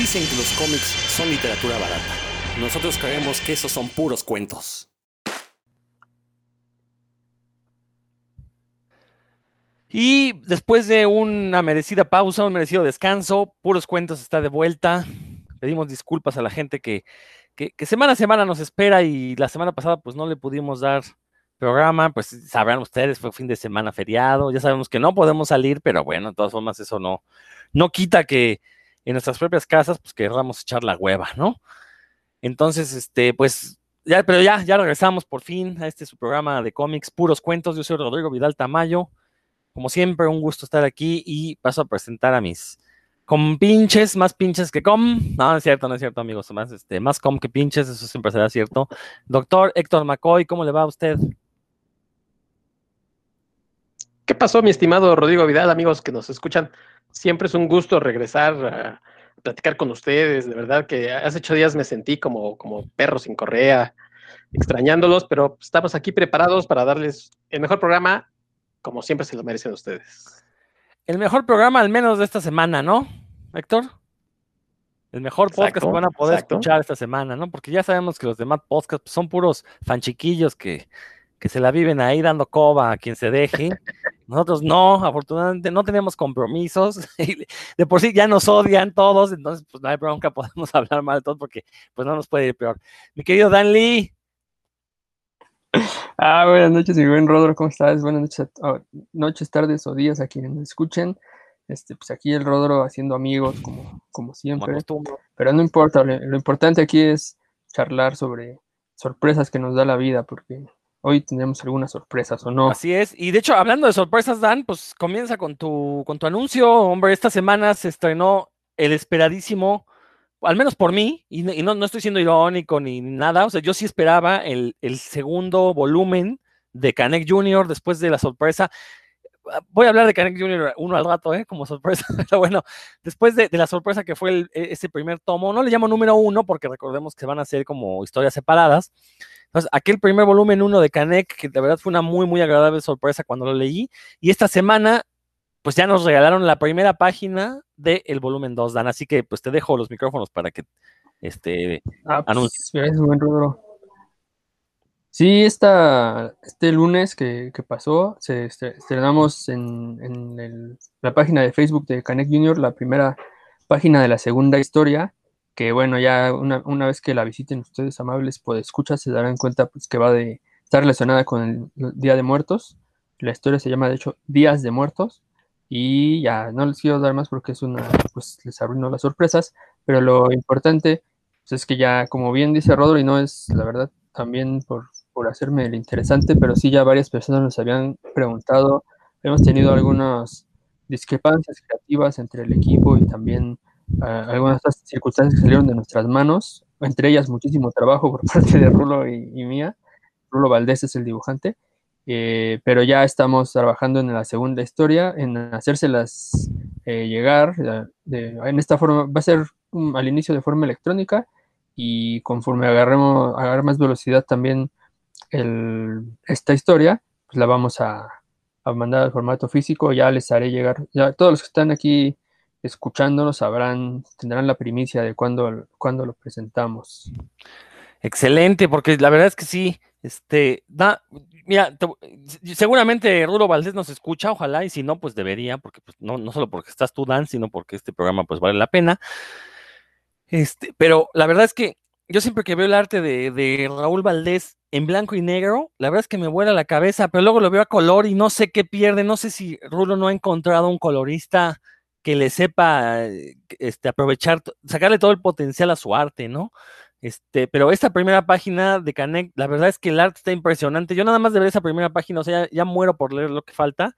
Dicen que los cómics son literatura barata. Nosotros creemos que esos son puros cuentos. Y después de una merecida pausa, un merecido descanso, Puros Cuentos está de vuelta. Pedimos disculpas a la gente que, que, semana a semana nos espera y la semana pasada pues no le pudimos dar programa, pues sabrán ustedes, fue fin de semana feriado, ya sabemos que no podemos salir, pero bueno, de todas formas eso no, no quita que en nuestras propias casas pues queramos echar la hueva, ¿no? Entonces, este, pues ya, pero ya, ya regresamos por fin a este su programa de cómics, puros cuentos. Yo soy Rodrigo Vidal Tamayo. Como siempre, un gusto estar aquí y paso a presentar a mis compinches, más pinches que com. No, no es cierto, no es cierto, amigos. Más, este, más com que pinches, eso siempre será cierto. Doctor Héctor McCoy, ¿cómo le va a usted? ¿Qué pasó, mi estimado Rodrigo Vidal, amigos que nos escuchan? Siempre es un gusto regresar a platicar con ustedes. De verdad que hace ocho días me sentí como, como perro sin correa, extrañándolos, pero estamos aquí preparados para darles el mejor programa como siempre se lo merecen ustedes. El mejor programa, al menos de esta semana, ¿no, Héctor? El mejor podcast que van a poder escuchar esta semana, ¿no? Porque ya sabemos que los demás podcasts son puros fanchiquillos que, que se la viven ahí dando coba a quien se deje. Nosotros no, afortunadamente no tenemos compromisos. De por sí ya nos odian todos, entonces pues no hay bronca, podemos hablar mal de todos porque pues no nos puede ir peor. Mi querido Dan Lee, Ah, buenas noches, mi buen Rodro, ¿cómo estás? Buenas noches, ah, noches, tardes o días a quienes nos escuchen. Este, pues aquí el Rodro haciendo amigos, como, como siempre. Pero no importa, lo, importante aquí es charlar sobre sorpresas que nos da la vida, porque hoy tendremos algunas sorpresas o no. Así es, y de hecho, hablando de sorpresas, Dan, pues comienza con tu, con tu anuncio. Hombre, esta semana se estrenó el esperadísimo al menos por mí, y, no, no, estoy siendo irónico ni nada, o sea, yo sí esperaba el, segundo volumen de Canek Jr. después de la sorpresa. Voy a hablar de Canek Jr. uno al rato, ¿eh? como sorpresa, pero bueno, después de, la sorpresa que fue e, ese primer tomo, no le llamo número uno porque recordemos que van a ser como historias separadas. Entonces, aquel primer volumen uno de Canek, que de verdad fue una muy, muy agradable sorpresa cuando lo leí, y esta semana pues ya nos regalaron la primera página del volumen 2, Dan. Así que pues te dejo los micrófonos para que este ah, pues, anuncies. Sí, esta, este lunes que, pasó, se estrenamos en, la página de Facebook de Canek Junior la primera página de la segunda historia, que bueno, ya una, una vez que la visiten ustedes amables, pues escuchar, se darán cuenta pues que va de estar relacionada con el Día de Muertos. La historia se llama de hecho Días de Muertos. Y ya, no les quiero dar más porque es una, pues les arruino las sorpresas, pero lo importante pues, es que ya, como bien dice Rodro, y no es la verdad también por, por hacerme el interesante, pero sí ya varias personas nos habían preguntado, hemos tenido algunas discrepancias creativas entre el equipo y también algunas circunstancias que salieron de nuestras manos, entre ellas muchísimo trabajo por parte de Rulo y, y mía. Rulo Valdés es el dibujante. Eh, pero ya estamos trabajando en la segunda historia, en hacérselas eh, llegar. en esta forma, va a ser al inicio de forma electrónica y conforme agarremos, agarre más velocidad también esta historia, pues la vamos a, mandar al formato físico. Ya les haré llegar, ya todos los que están aquí escuchándonos sabrán, tendrán la primicia de cuando lo presentamos. Excelente, porque la verdad es que sí, este, da, mira, seguramente Rulo Valdés nos escucha, ojalá, y si no, pues debería, porque pues, no, no solo porque estás tú, Dan, sino porque este programa pues vale la pena. Este, pero la verdad es que yo siempre que veo el arte de, de, Raúl Valdés en blanco y negro, la verdad es que me vuela la cabeza, pero luego lo veo a color y no sé qué pierde, no sé si Rulo no ha encontrado un colorista que le sepa este, aprovechar, sacarle todo el potencial a su arte, ¿no? Este, pero esta primera página de Canek, la verdad es que el arte está impresionante. Yo nada más de ver esa primera página, o sea, ya, muero por leer lo que falta.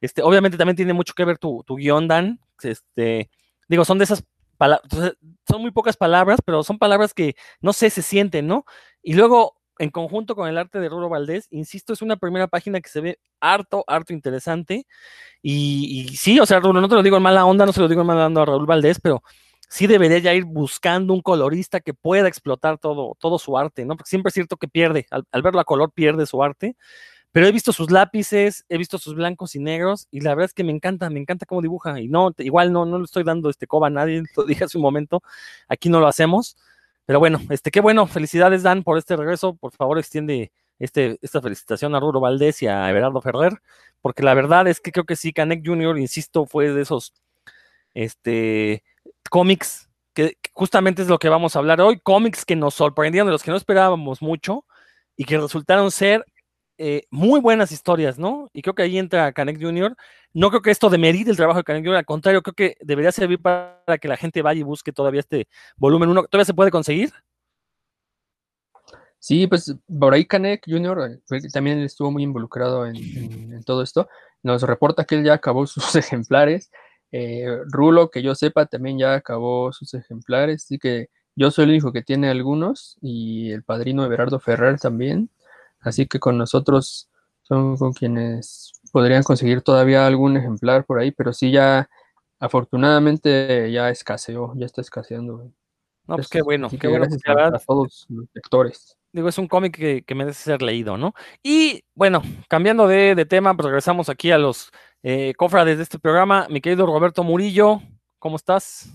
Este, obviamente también tiene mucho que ver tu, tu guion, Dan. Este, digo, son de esas palabras, son muy pocas palabras, pero son palabras que, no sé, se sienten, ¿no? Y luego, en conjunto con el arte de Ruro Valdés, insisto, es una primera página que se ve harto, harto interesante. Y, sí, o sea, Rulo, no te lo digo en mala onda, no se lo digo en mala onda a Raúl Valdés, pero sí debería ya ir buscando un colorista que pueda explotar todo, todo su arte, ¿no? Porque siempre es cierto que pierde, al, verlo a color pierde su arte, pero he visto sus lápices, he visto sus blancos y negros, y la verdad es que me encanta, me encanta cómo dibuja. Y no, igual no, no le estoy dando este coba a nadie, lo dije hace un momento, aquí no lo hacemos. Pero bueno, este, qué bueno, felicidades Dan por este regreso. Por favor, extiende este, esta felicitación a Ruro Valdés y a Everardo Ferrer, porque la verdad es que creo que sí, Canek Jr., insisto, fue de esos este, cómics que justamente es lo que vamos a hablar hoy, cómics que nos sorprendieron, de los que no esperábamos mucho y que resultaron ser eh, muy buenas historias, ¿no? Y creo que ahí entra Canek Jr. No creo que esto demerite el trabajo de Canek Jr., al contrario, creo que debería servir para que la gente vaya y busque todavía este volumen 1. ¿Todavía se puede conseguir? Sí, pues por ahí Canek Jr. también estuvo muy involucrado en, todo esto. Nos reporta que él ya acabó sus ejemplares. Eh, Rulo, que yo sepa, también ya acabó sus ejemplares. Así que yo soy el único que tiene algunos y el padrino Everardo Ferrer también. Así que con nosotros son con quienes podrían conseguir todavía algún ejemplar por ahí, pero sí ya afortunadamente ya escaseó, ya está escaseando. No, pues qué bueno, qué bueno. a, todos los lectores. Digo, es un cómic que, merece ser leído, ¿no? Y bueno, cambiando de, tema, pues regresamos aquí a los eh, cofrades de este programa. Mi querido Roberto Murillo, ¿cómo estás?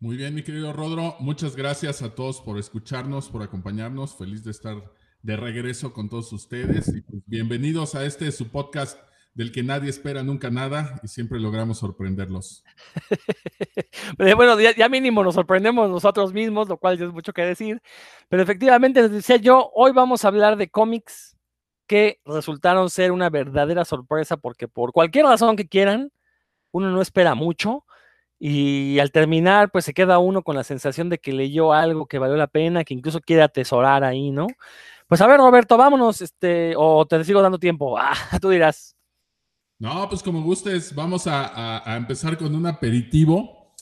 Muy bien, mi querido Rodro. Muchas gracias a todos por escucharnos, por acompañarnos. Feliz de estar de regreso con todos ustedes. Y pues, bienvenidos a este su podcast del que nadie espera nunca nada y siempre logramos sorprenderlos. bueno, ya, mínimo nos sorprendemos nosotros mismos, lo cual es mucho que decir. Pero efectivamente, les decía yo, hoy vamos a hablar de cómics que resultaron ser una verdadera sorpresa porque por cualquier razón que quieran, uno no espera mucho y al terminar, pues se queda uno con la sensación de que leyó algo que valió la pena, que incluso quiere atesorar ahí, ¿no? Pues a ver, Roberto, vámonos, este, o te sigo dando tiempo. Ah, tú dirás. No, pues como gustes, vamos a, empezar con un aperitivo.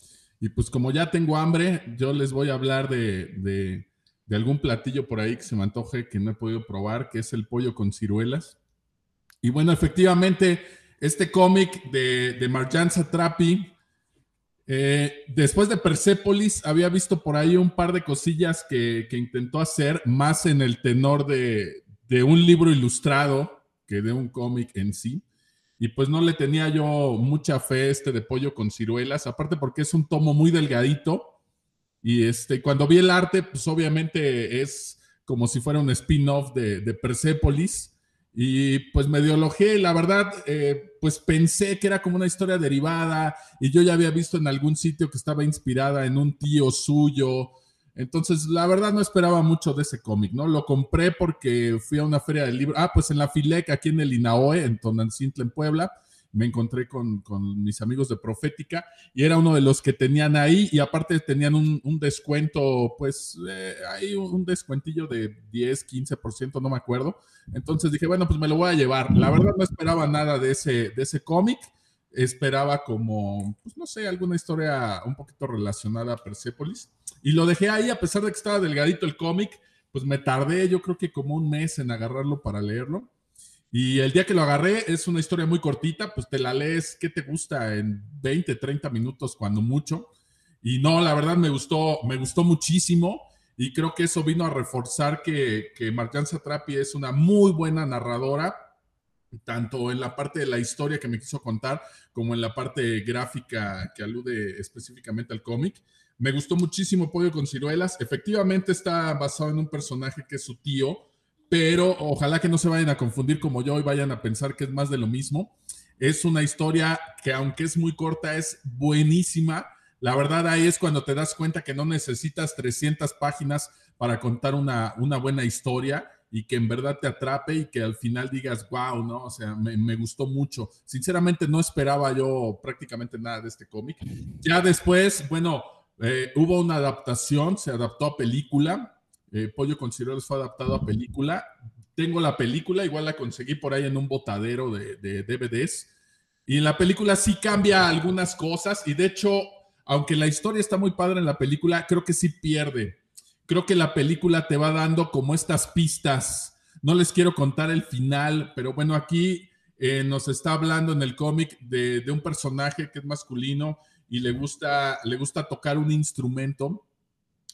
Y pues como ya tengo hambre, yo les voy a hablar de, algún platillo por ahí que se me antoje que no he podido probar, que es el pollo con ciruelas. Y bueno, efectivamente, este cómic de, de Marjan Satrapi eh, después de Persepolis, había visto por ahí un par de cosillas que, intentó hacer más en el tenor de, un libro ilustrado que de un cómic en sí. Y pues no le tenía yo mucha fe este de pollo con ciruelas, aparte porque es un tomo muy delgadito. Y este, cuando vi el arte, pues obviamente es como si fuera un spin-off de, de Persepolis. Y pues me y la verdad, eh, pues pensé que era como una historia derivada y yo ya había visto en algún sitio que estaba inspirada en un tío suyo. Entonces, la verdad no esperaba mucho de ese cómic, ¿no? Lo compré porque fui a una feria de libros. Ah, pues en la Filec, aquí en el Inaoe, en Tonancintle, en Puebla me encontré con, mis amigos de Profética y era uno de los que tenían ahí y aparte tenían un, descuento, pues eh, hay un descuentillo de 10, 15%, no me acuerdo. Entonces dije, bueno, pues me lo voy a llevar. La verdad no esperaba nada de ese, de ese cómic. Esperaba como, pues no sé, alguna historia un poquito relacionada a Persepolis. Y lo dejé ahí, a pesar de que estaba delgadito el cómic, pues me tardé yo creo que como un mes en agarrarlo para leerlo. Y el día que lo agarré es una historia muy cortita, pues te la lees, ¿qué te gusta? En 20, 30 minutos, cuando mucho. Y no, la verdad me gustó, me gustó muchísimo y creo que eso vino a reforzar que, que Marjan Satrapi es una muy buena narradora, tanto en la parte de la historia que me quiso contar como en la parte gráfica que alude específicamente al cómic. Me gustó muchísimo Pollo con ciruelas. Efectivamente está basado en un personaje que es su tío, pero ojalá que no se vayan a confundir como yo y vayan a pensar que es más de lo mismo. Es una historia que aunque es muy corta, es buenísima. La verdad ahí es cuando te das cuenta que no necesitas 300 páginas para contar una, una buena historia y que en verdad te atrape y que al final digas, wow, ¿no? O sea, me, gustó mucho. Sinceramente no esperaba yo prácticamente nada de este cómic. Ya después, bueno, eh, hubo una adaptación, se adaptó a película, eh, Pollo con ciruelas fue adaptado a película. Tengo la película, igual la conseguí por ahí en un botadero de, DVDs. Y en la película sí cambia algunas cosas y de hecho, aunque la historia está muy padre en la película, creo que sí pierde. Creo que la película te va dando como estas pistas. No les quiero contar el final, pero bueno, aquí eh, nos está hablando en el cómic de, de, un personaje que es masculino y le gusta, le gusta tocar un instrumento.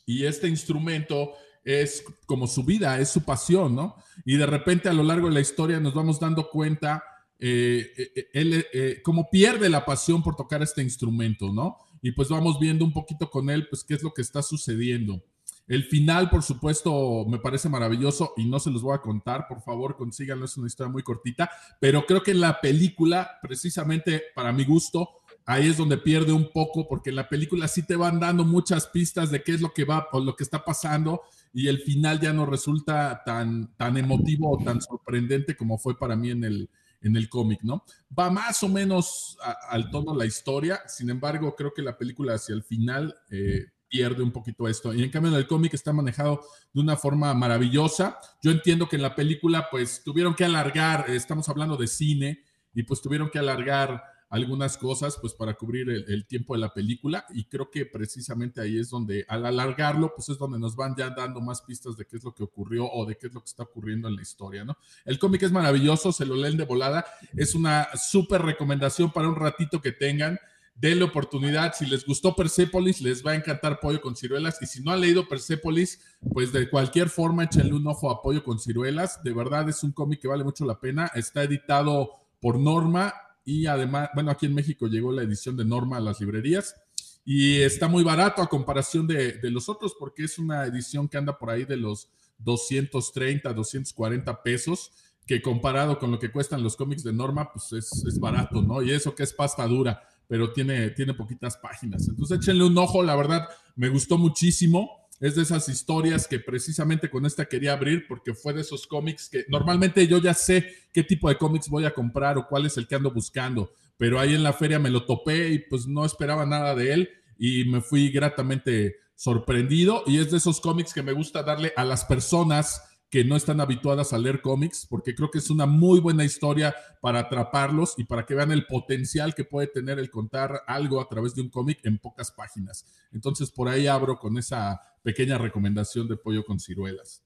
Y este instrumento es como su vida, es su pasión, ¿no? Y de repente a lo largo de la historia nos vamos dando cuenta eh, eh, él, eh, cómo pierde la pasión por tocar este instrumento, ¿no? Y pues vamos viendo un poquito con él, pues qué es lo que está sucediendo. El final, por supuesto, me parece maravilloso y no se los voy a contar, por favor, consíganlo, es una historia muy cortita, pero creo que en la película, precisamente para mi gusto, ahí es donde pierde un poco, porque en la película sí te van dando muchas pistas de qué es lo que va o lo que está pasando y el final ya no resulta tan, tan emotivo o tan sorprendente como fue para mí en el, en el cómic, ¿no? Va más o menos al tono la historia, sin embargo, creo que la película hacia el final eh, pierde un poquito esto. Y en cambio, en el cómic está manejado de una forma maravillosa. Yo entiendo que en la película, pues tuvieron que alargar, estamos hablando de cine, y pues tuvieron que alargar algunas cosas pues para cubrir el, tiempo de la película y creo que precisamente ahí es donde al alargarlo pues es donde nos van ya dando más pistas de qué es lo que ocurrió o de qué es lo que está ocurriendo en la historia, ¿no? El cómic es maravilloso, se lo leen de volada, es una súper recomendación para un ratito que tengan. Denle oportunidad. Si les gustó Persepolis, les va a encantar Pollo con Ciruelas. Y si no han leído Persepolis, pues de cualquier forma échenle un ojo a Pollo con Ciruelas. De verdad es un cómic que vale mucho la pena. Está editado por Norma y además, bueno, aquí en México llegó la edición de Norma a las librerías y está muy barato a comparación de, los otros porque es una edición que anda por ahí de los 230, 240 pesos, que comparado con lo que cuestan los cómics de Norma, pues es, es barato, ¿no? Y eso que es pasta dura, pero tiene, tiene poquitas páginas. Entonces échenle un ojo, la verdad, me gustó muchísimo es de esas historias que precisamente con esta quería abrir porque fue de esos cómics que normalmente yo ya sé qué tipo de cómics voy a comprar o cuál es el que ando buscando, pero ahí en la feria me lo topé y pues no esperaba nada de él y me fui gratamente sorprendido y es de esos cómics que me gusta darle a las personas que no están habituadas a leer cómics, porque creo que es una muy buena historia para atraparlos y para que vean el potencial que puede tener el contar algo a través de un cómic en pocas páginas. Entonces, por ahí abro con esa pequeña recomendación de pollo con ciruelas.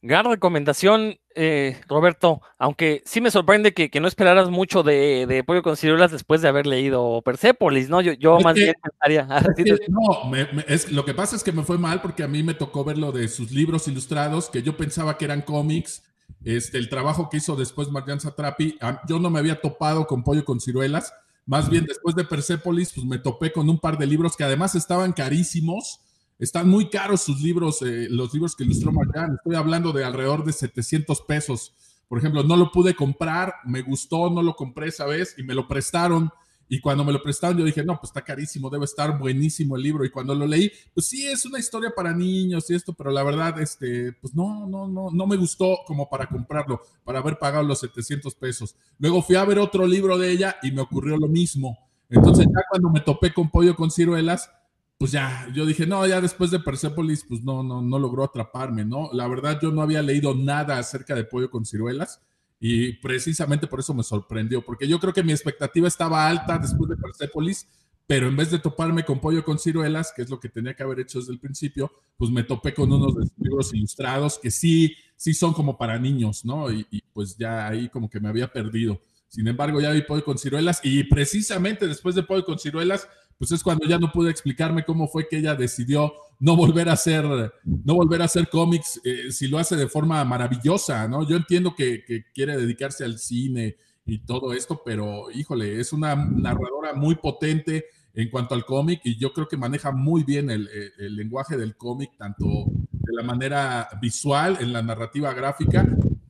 Gran recomendación, eh, Roberto, aunque sí me sorprende que, no esperaras mucho de, Pollo con Ciruelas después de haber leído Persepolis, ¿no? Yo, yo más bien pensaría... no, es, lo que pasa es que me fue mal porque a mí me tocó ver lo de sus libros ilustrados, que yo pensaba que eran cómics, este, el trabajo que hizo después Marian Satrapi, yo no me había topado con Pollo con Ciruelas, más bien después de Persepolis, pues me topé con un par de libros que además estaban carísimos, están muy caros sus libros, eh, los libros que ilustró Marjan. Estoy hablando de alrededor de 700 pesos. Por ejemplo, no lo pude comprar, me gustó, no lo compré esa vez y me lo prestaron. Y cuando me lo prestaron, yo dije, no, pues está carísimo, debe estar buenísimo el libro. Y cuando lo leí, pues sí, es una historia para niños y esto, pero la verdad, este, pues no, no, no, no me gustó como para comprarlo, para haber pagado los 700 pesos. Luego fui a ver otro libro de ella y me ocurrió lo mismo. Entonces, ya cuando me topé con pollo con ciruelas, pues ya, yo dije, no, ya después de Persepolis, pues no, no, no logró atraparme, ¿no? La verdad, yo no había leído nada acerca de Pollo con Ciruelas y precisamente por eso me sorprendió, porque yo creo que mi expectativa estaba alta después de Persepolis, pero en vez de toparme con Pollo con Ciruelas, que es lo que tenía que haber hecho desde el principio, pues me topé con unos de libros ilustrados que sí, sí son como para niños, ¿no? Y, y pues ya ahí como que me había perdido. Sin embargo, ya vi Pollo con Ciruelas y precisamente después de Pollo con Ciruelas, pues es cuando ya no pude explicarme cómo fue que ella decidió no volver a hacer, no volver a hacer cómics eh, si lo hace de forma maravillosa, ¿no? Yo entiendo que, quiere dedicarse al cine y todo esto, pero híjole, es una narradora muy potente en cuanto al cómic y yo creo que maneja muy bien el, el lenguaje del cómic, tanto de la manera visual, en la narrativa gráfica,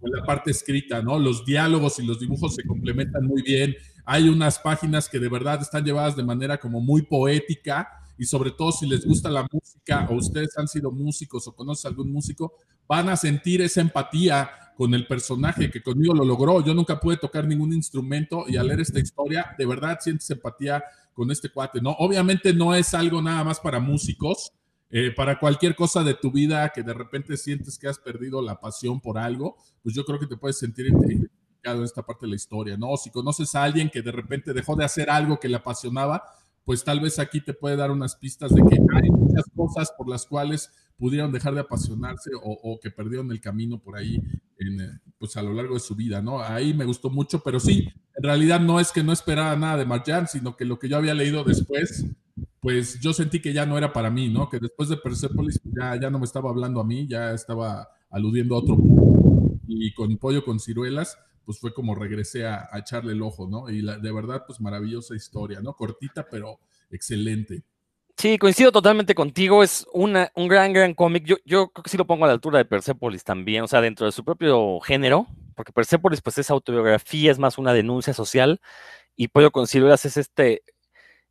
en la parte escrita, ¿no? Los diálogos y los dibujos se complementan muy bien. Hay unas páginas que de verdad están llevadas de manera como muy poética y sobre todo si les gusta la música o ustedes han sido músicos o conocen algún músico, van a sentir esa empatía con el personaje que conmigo lo logró. Yo nunca pude tocar ningún instrumento y al leer esta historia, de verdad sientes empatía con este cuate, ¿no? Obviamente no es algo nada más para músicos, eh, para cualquier cosa de tu vida que de repente sientes que has perdido la pasión por algo, pues yo creo que te puedes sentir identificado en esta parte de la historia, ¿no? Si conoces a alguien que de repente dejó de hacer algo que le apasionaba, pues tal vez aquí te puede dar unas pistas de que hay muchas cosas por las cuales pudieron dejar de apasionarse o, que perdieron el camino por ahí eh, pues a lo largo de su vida, ¿no? Ahí me gustó mucho, pero sí, en realidad no es que no esperaba nada de Marjan, sino que lo que yo había leído después pues yo sentí que ya no era para mí, ¿no? Que después de Persepolis pues, ya, ya no me estaba hablando a mí, ya estaba aludiendo a otro. Y con pollo con ciruelas, pues fue como regresé a, echarle el ojo, ¿no? Y la, de verdad, pues maravillosa historia, ¿no? Cortita, pero excelente. Sí, coincido totalmente contigo. Es una, un gran, gran cómic. Yo, yo creo que sí lo pongo a la altura de Persepolis también, o sea, dentro de su propio género, porque Persepolis, pues es autobiografía, es más una denuncia social, y Pollo con Ciruelas es este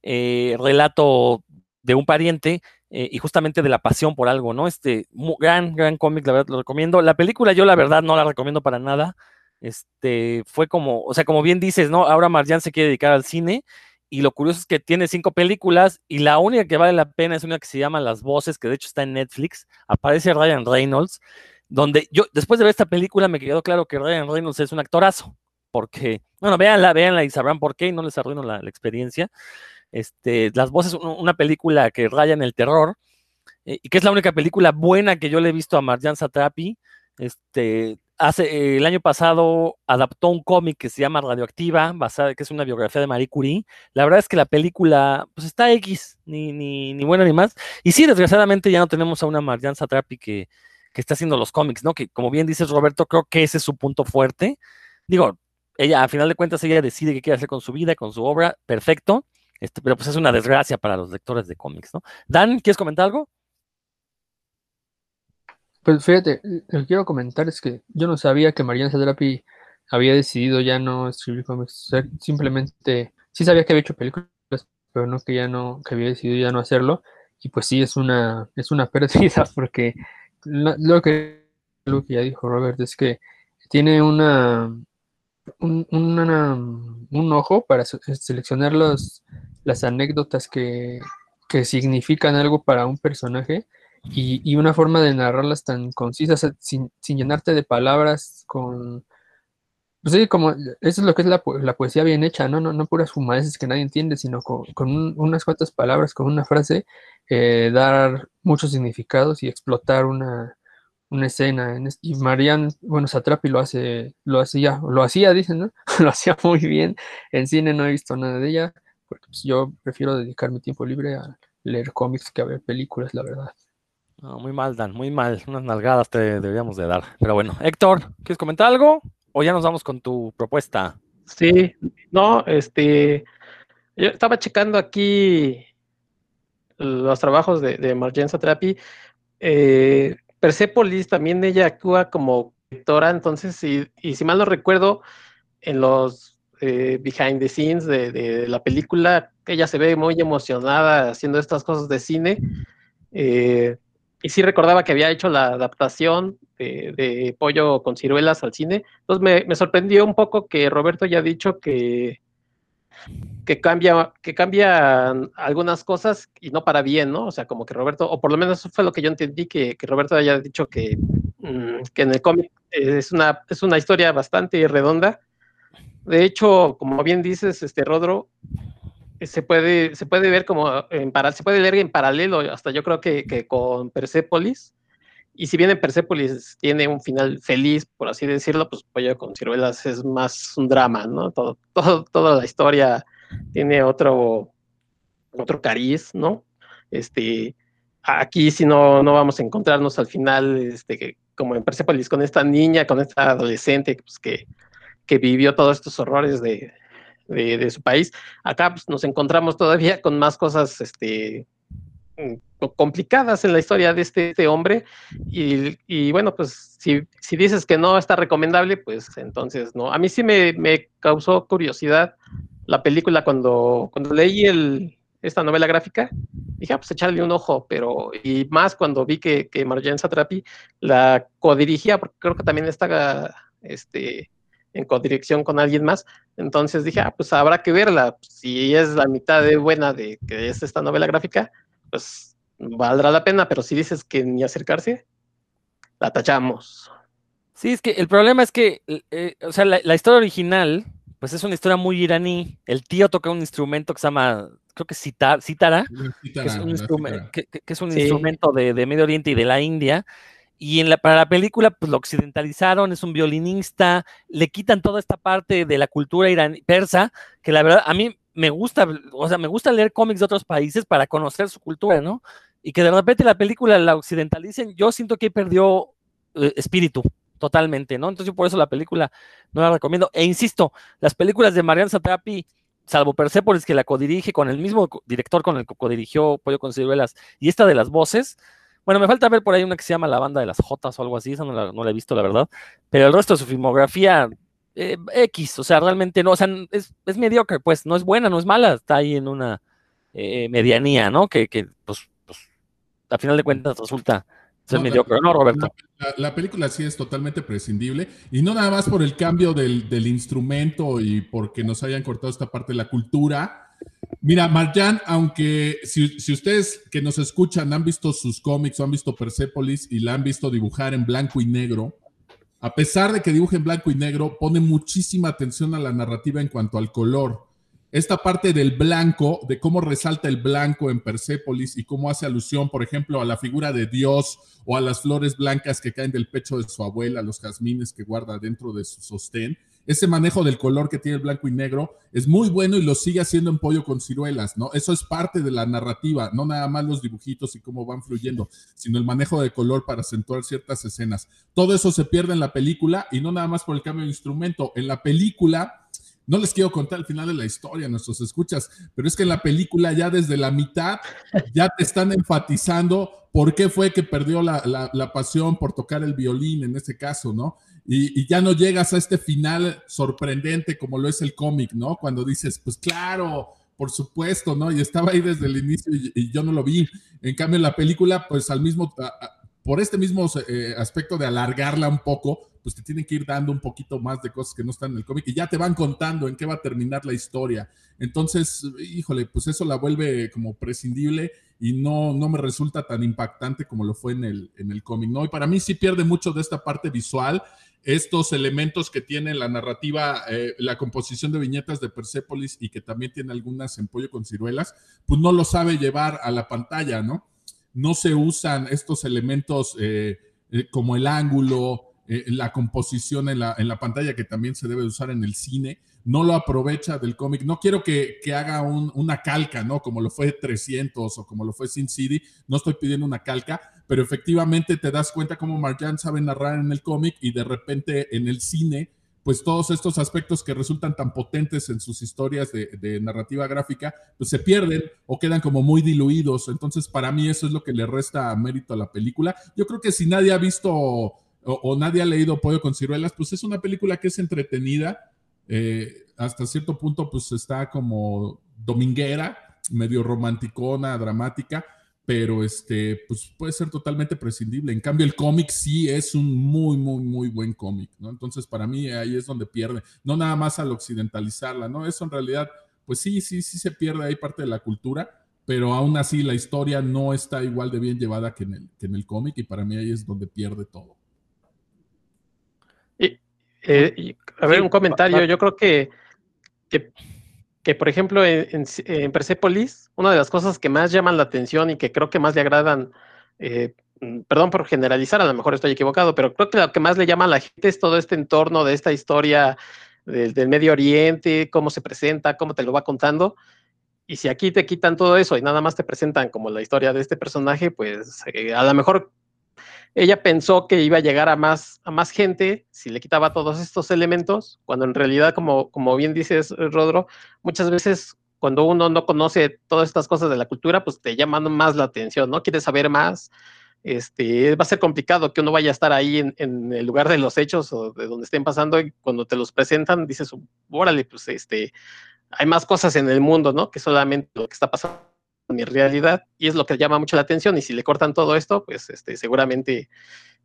eh, relato de un pariente eh, y justamente de la pasión por algo, ¿no? Este gran, gran cómic, la verdad lo recomiendo. La película yo la verdad no la recomiendo para nada. Este fue como, o sea, como bien dices, ¿no? Ahora Marjan se quiere dedicar al cine y lo curioso es que tiene cinco películas y la única que vale la pena es una que se llama Las Voces, que de hecho está en Netflix. Aparece Ryan Reynolds, donde yo después de ver esta película me quedó claro que Ryan Reynolds es un actorazo, porque, bueno, véanla, véanla y sabrán por qué y no les arruino la, experiencia. Este, Las Voces, una película que raya en el terror eh, y que es la única película buena que yo le he visto a Marjan Satrapi. Este, hace, el año pasado adaptó un cómic que se llama Radioactiva, basada, que es una biografía de Marie Curie. La verdad es que la película, pues está X, ni, ni, ni buena ni más. Y sí, desgraciadamente ya no tenemos a una Marjan Satrapi que, que está haciendo los cómics, ¿no? Que como bien dices, Roberto, creo que ese es su punto fuerte. Digo, ella, a final de cuentas, ella decide qué quiere hacer con su vida, con su obra, perfecto. Este, pero pues es una desgracia para los lectores de cómics, ¿no? Dan, ¿quieres comentar algo? Pues fíjate, lo que quiero comentar es que yo no sabía que Mariana Sadrapi había decidido ya no escribir cómics. simplemente, sí sabía que había hecho películas, pero no que ya no, que había decidido ya no hacerlo. Y pues sí, es una, es una pérdida porque lo, que, lo que ya dijo Robert es que tiene una, un, un ojo para seleccionar los, las anécdotas que, que significan algo para un personaje y, una forma de narrarlas tan concisas, sin, llenarte de palabras, con... Pues como, eso es lo que es la, poesía bien hecha, ¿no? No, no puras fumadeces que nadie entiende, sino con, unas cuantas palabras, con una frase, eh, dar muchos significados y explotar una, escena. y Marian, bueno, Satrapi lo hace, lo hacía, lo hacía, dicen, ¿no? lo hacía muy bien. En cine no he visto nada de ella, porque pues, yo prefiero dedicar mi tiempo libre a leer cómics que a ver películas, la verdad muy mal, Dan, muy mal. Unas nalgadas te deberíamos de dar. Pero bueno, Héctor, ¿quieres comentar algo? ¿O ya nos vamos con tu propuesta? Sí, no, este, yo estaba checando aquí los trabajos de, de Marjane Satrapi. Eh, Persepolis también ella actúa como directora, entonces, y, y si mal no recuerdo, en los eh, behind the scenes de, de, la película, ella se ve muy emocionada haciendo estas cosas de cine. Eh, y sí recordaba que había hecho la adaptación de, Pollo con ciruelas al cine. Entonces me, sorprendió un poco que Roberto haya dicho que, que cambia, que cambian algunas cosas y no para bien, ¿no? O sea, como que Roberto, o por lo menos eso fue lo que yo entendí, que, que Roberto haya dicho que, mm, que en el cómic es una, es una historia bastante redonda. De hecho, como bien dices, este Rodro, se puede, se puede ver como en para, se puede leer en paralelo, hasta yo creo que, que con Persepolis. Y si bien en Persepolis tiene un final feliz, por así decirlo, pues Pollo con Ciruelas es más un drama, ¿no? Toda la historia tiene otro, otro cariz, ¿no? Este, aquí si no, no vamos a encontrarnos al final, este, como en Persepolis, con esta niña, con esta adolescente, pues que, que vivió todos estos horrores de, de, su país. Acá pues, nos encontramos todavía con más cosas este, complicadas en la historia de este, este hombre. Y, bueno, pues si, si, dices que no está recomendable, pues entonces no. A mí sí me, me causó curiosidad la película cuando, cuando leí el, esta novela gráfica. Dije, ah, pues echarle un ojo, pero y más cuando vi que, que Marjane Satrapi la codirigía, porque creo que también está este, en codirección con alguien más. Entonces dije, ah, pues habrá que verla. Si es la mitad de buena de que es esta novela gráfica, pues valdrá la pena, pero si dices que ni acercarse, la tachamos. Sí, es que el problema es que, eh, o sea, la, historia original, pues es una historia muy iraní. El tío toca un instrumento que se llama, creo que citar, cítara, que es un, instrumento de, de Medio Oriente y de la India y en la, para la película, pues lo occidentalizaron, es un violinista, le quitan toda esta parte de la cultura iraní, persa, que la verdad a mí me gusta, o sea, me gusta leer cómics de otros países para conocer su cultura, ¿no? y que de repente la película la occidentalicen, yo siento que perdió eh, espíritu totalmente, ¿no? Entonces yo por eso la película no la recomiendo. E insisto, las películas de Marian Satrapi, salvo Persepolis que la codirige con el mismo director con el que codirigió Pollo con ciruelas, y esta de las voces, bueno, me falta ver por ahí una que se llama La Banda de las Jotas o algo así, esa no la, no la he visto, la verdad, pero el resto de su filmografía, eh, X, o sea, realmente no, o sea, es, es, mediocre, pues, no es buena, no es mala, está ahí en una eh, medianía, ¿no? Que, que pues, pues, a final de cuentas resulta ser No, mediocre, ¿no, Roberto? La, la película sí es totalmente prescindible y no nada más por el cambio del, del instrumento y porque nos hayan cortado esta parte de la cultura. Mira, Marjan, aunque si, si ustedes que nos escuchan han visto sus cómics o han visto Persepolis y la han visto dibujar en blanco y negro, a pesar de que dibuja en blanco y negro, pone muchísima atención a la narrativa en cuanto al color. Esta parte del blanco, de cómo resalta el blanco en Persépolis y cómo hace alusión, por ejemplo, a la figura de Dios o a las flores blancas que caen del pecho de su abuela, los jazmines que guarda dentro de su sostén. Ese manejo del color que tiene el blanco y negro es muy bueno y lo sigue haciendo en Pollo con ciruelas, ¿no? Eso es parte de la narrativa, no nada más los dibujitos y cómo van fluyendo, sino el manejo de color para acentuar ciertas escenas. Todo eso se pierde en la película y no nada más por el cambio de instrumento. En la película no les quiero contar el final de la historia, nuestros escuchas, pero es que en la película ya desde la mitad ya te están enfatizando por qué fue que perdió la, la, la pasión por tocar el violín en este caso, ¿no? Y, y, ya no llegas a este final sorprendente como lo es el cómic, ¿no? Cuando dices, pues claro, por supuesto, ¿no? Y estaba ahí desde el inicio y, y yo no lo vi. En cambio, la película, pues al mismo, a, a, por este mismo eh, aspecto de alargarla un poco, pues te tienen que ir dando un poquito más de cosas que no están en el cómic y ya te van contando en qué va a terminar la historia. Entonces, híjole, pues eso la vuelve como prescindible y no, no me resulta tan impactante como lo fue en el, en el cómic, ¿no? Y para mí sí pierde mucho de esta parte visual, estos elementos que tiene la narrativa, eh, la composición de viñetas de Persepolis y que también tiene algunas en pollo con ciruelas, pues no lo sabe llevar a la pantalla, ¿no? No se usan estos elementos eh, eh, como el ángulo, la composición en la, en la, pantalla que también se debe usar en el cine, no lo aprovecha del cómic. No quiero que, que haga un, una calca, ¿no? Como lo fue 300 o como lo fue Sin City, no estoy pidiendo una calca, pero efectivamente te das cuenta cómo Marjan sabe narrar en el cómic y de repente en el cine, pues todos estos aspectos que resultan tan potentes en sus historias de, de narrativa gráfica, pues se pierden o quedan como muy diluidos. Entonces, para mí eso es lo que le resta mérito a la película. Yo creo que si nadie ha visto o, o, nadie ha leído Pollo con ciruelas, pues es una película que es entretenida, eh, hasta cierto punto pues está como dominguera, medio romanticona, dramática, pero este, pues puede ser totalmente prescindible. En cambio, el cómic sí es un muy, muy, muy buen cómic, ¿no? Entonces, para mí ahí es donde pierde, no nada más al occidentalizarla, ¿no? Eso en realidad, pues sí, sí, sí se pierde ahí parte de la cultura, pero aún así la historia no está igual de bien llevada que en el, que en el cómic y para mí ahí es donde pierde todo. Y, eh, y, a ver, un comentario. Yo creo que, que, que por ejemplo, en, Persepolis, una de las cosas que más llaman la atención y que creo que más le agradan, eh, perdón por generalizar, a lo mejor estoy equivocado, pero creo que lo que más le llama a la gente es todo este entorno de esta historia del, del Medio Oriente, cómo se presenta, cómo te lo va contando. Y si aquí te quitan todo eso y nada más te presentan como la historia de este personaje, pues eh, a lo mejor ella pensó que iba a llegar a más, a más gente si le quitaba todos estos elementos, cuando en realidad, como, como bien dices, Rodro, muchas veces cuando uno no conoce todas estas cosas de la cultura, pues te llaman más la atención, ¿no? Quieres saber más. Este, va a ser complicado que uno vaya a estar ahí en, en, el lugar de los hechos o de donde estén pasando y cuando te los presentan dices, órale, pues este, hay más cosas en el mundo, ¿no? Que solamente lo que está pasando mi realidad y es lo que llama mucho la atención y si le cortan todo esto, pues este, seguramente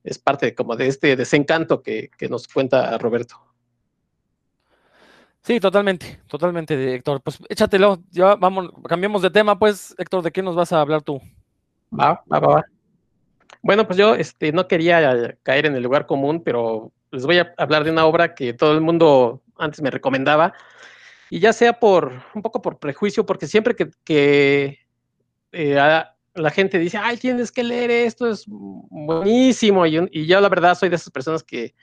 es parte como de este desencanto que, que nos cuenta Roberto. Sí, totalmente, totalmente, Héctor. Pues échatelo, ya vamos, cambiamos de tema, pues, Héctor, ¿de qué nos vas a hablar tú? Va, va, va, va. Bueno, pues yo este, no quería caer en el lugar común, pero les voy a hablar de una obra que todo el mundo antes me recomendaba, y ya sea por un poco por prejuicio, porque siempre que, que eh, a, la gente dice, ay, tienes que leer esto, es buenísimo. Y, y yo la verdad soy de esas personas que,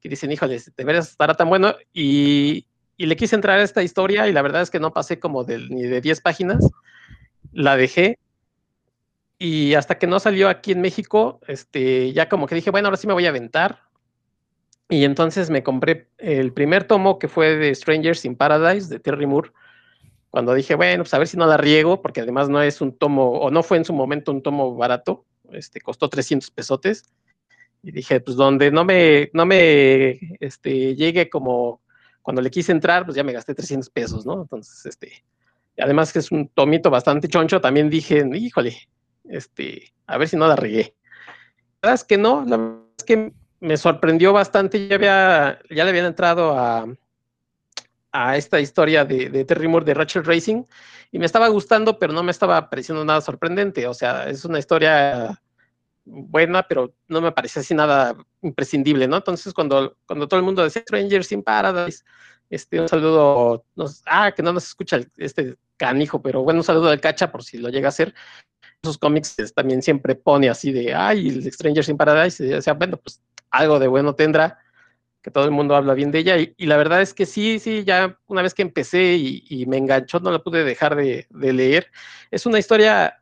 que dicen, híjole, de veras estará tan bueno. Y, y, le quise entrar a esta historia y la verdad es que no pasé como de, ni de 10 páginas. La dejé. Y hasta que no salió aquí en México, este, ya como que dije, bueno, ahora sí me voy a aventar. Y entonces me compré el primer tomo que fue de Strangers in Paradise de Terry Moore. Cuando dije, bueno, pues a ver si no la riego, porque además no es un tomo, o no fue en su momento un tomo barato, este, costó 300 pesotes. Y dije, pues donde no me, no me este, llegue como cuando le quise entrar, pues ya me gasté 300 pesos, ¿no? Entonces, este, además que es un tomito bastante choncho, también dije, híjole, este, a ver si no la regué. La verdad es que no, la verdad es que me sorprendió bastante. Ya, había, ya le habían entrado a, a esta historia de, Terry Moore de Rachel Racing y me estaba gustando, pero no me estaba pareciendo nada sorprendente. O sea, es una historia buena, pero no me parecía así nada imprescindible, ¿no? Entonces, cuando, cuando todo el mundo decía Strangers in Paradise, este, un saludo, nos, ah, que no nos escucha este canijo, pero bueno, un saludo al cacha por si lo llega a hacer esos cómics también siempre pone así de, ay, el Strangers in Paradise, o sea, bueno, pues algo de bueno tendrá, que todo el mundo habla bien de ella, y, la verdad es que sí, sí, ya una vez que empecé y, me enganchó, no la pude dejar de, leer. Es una historia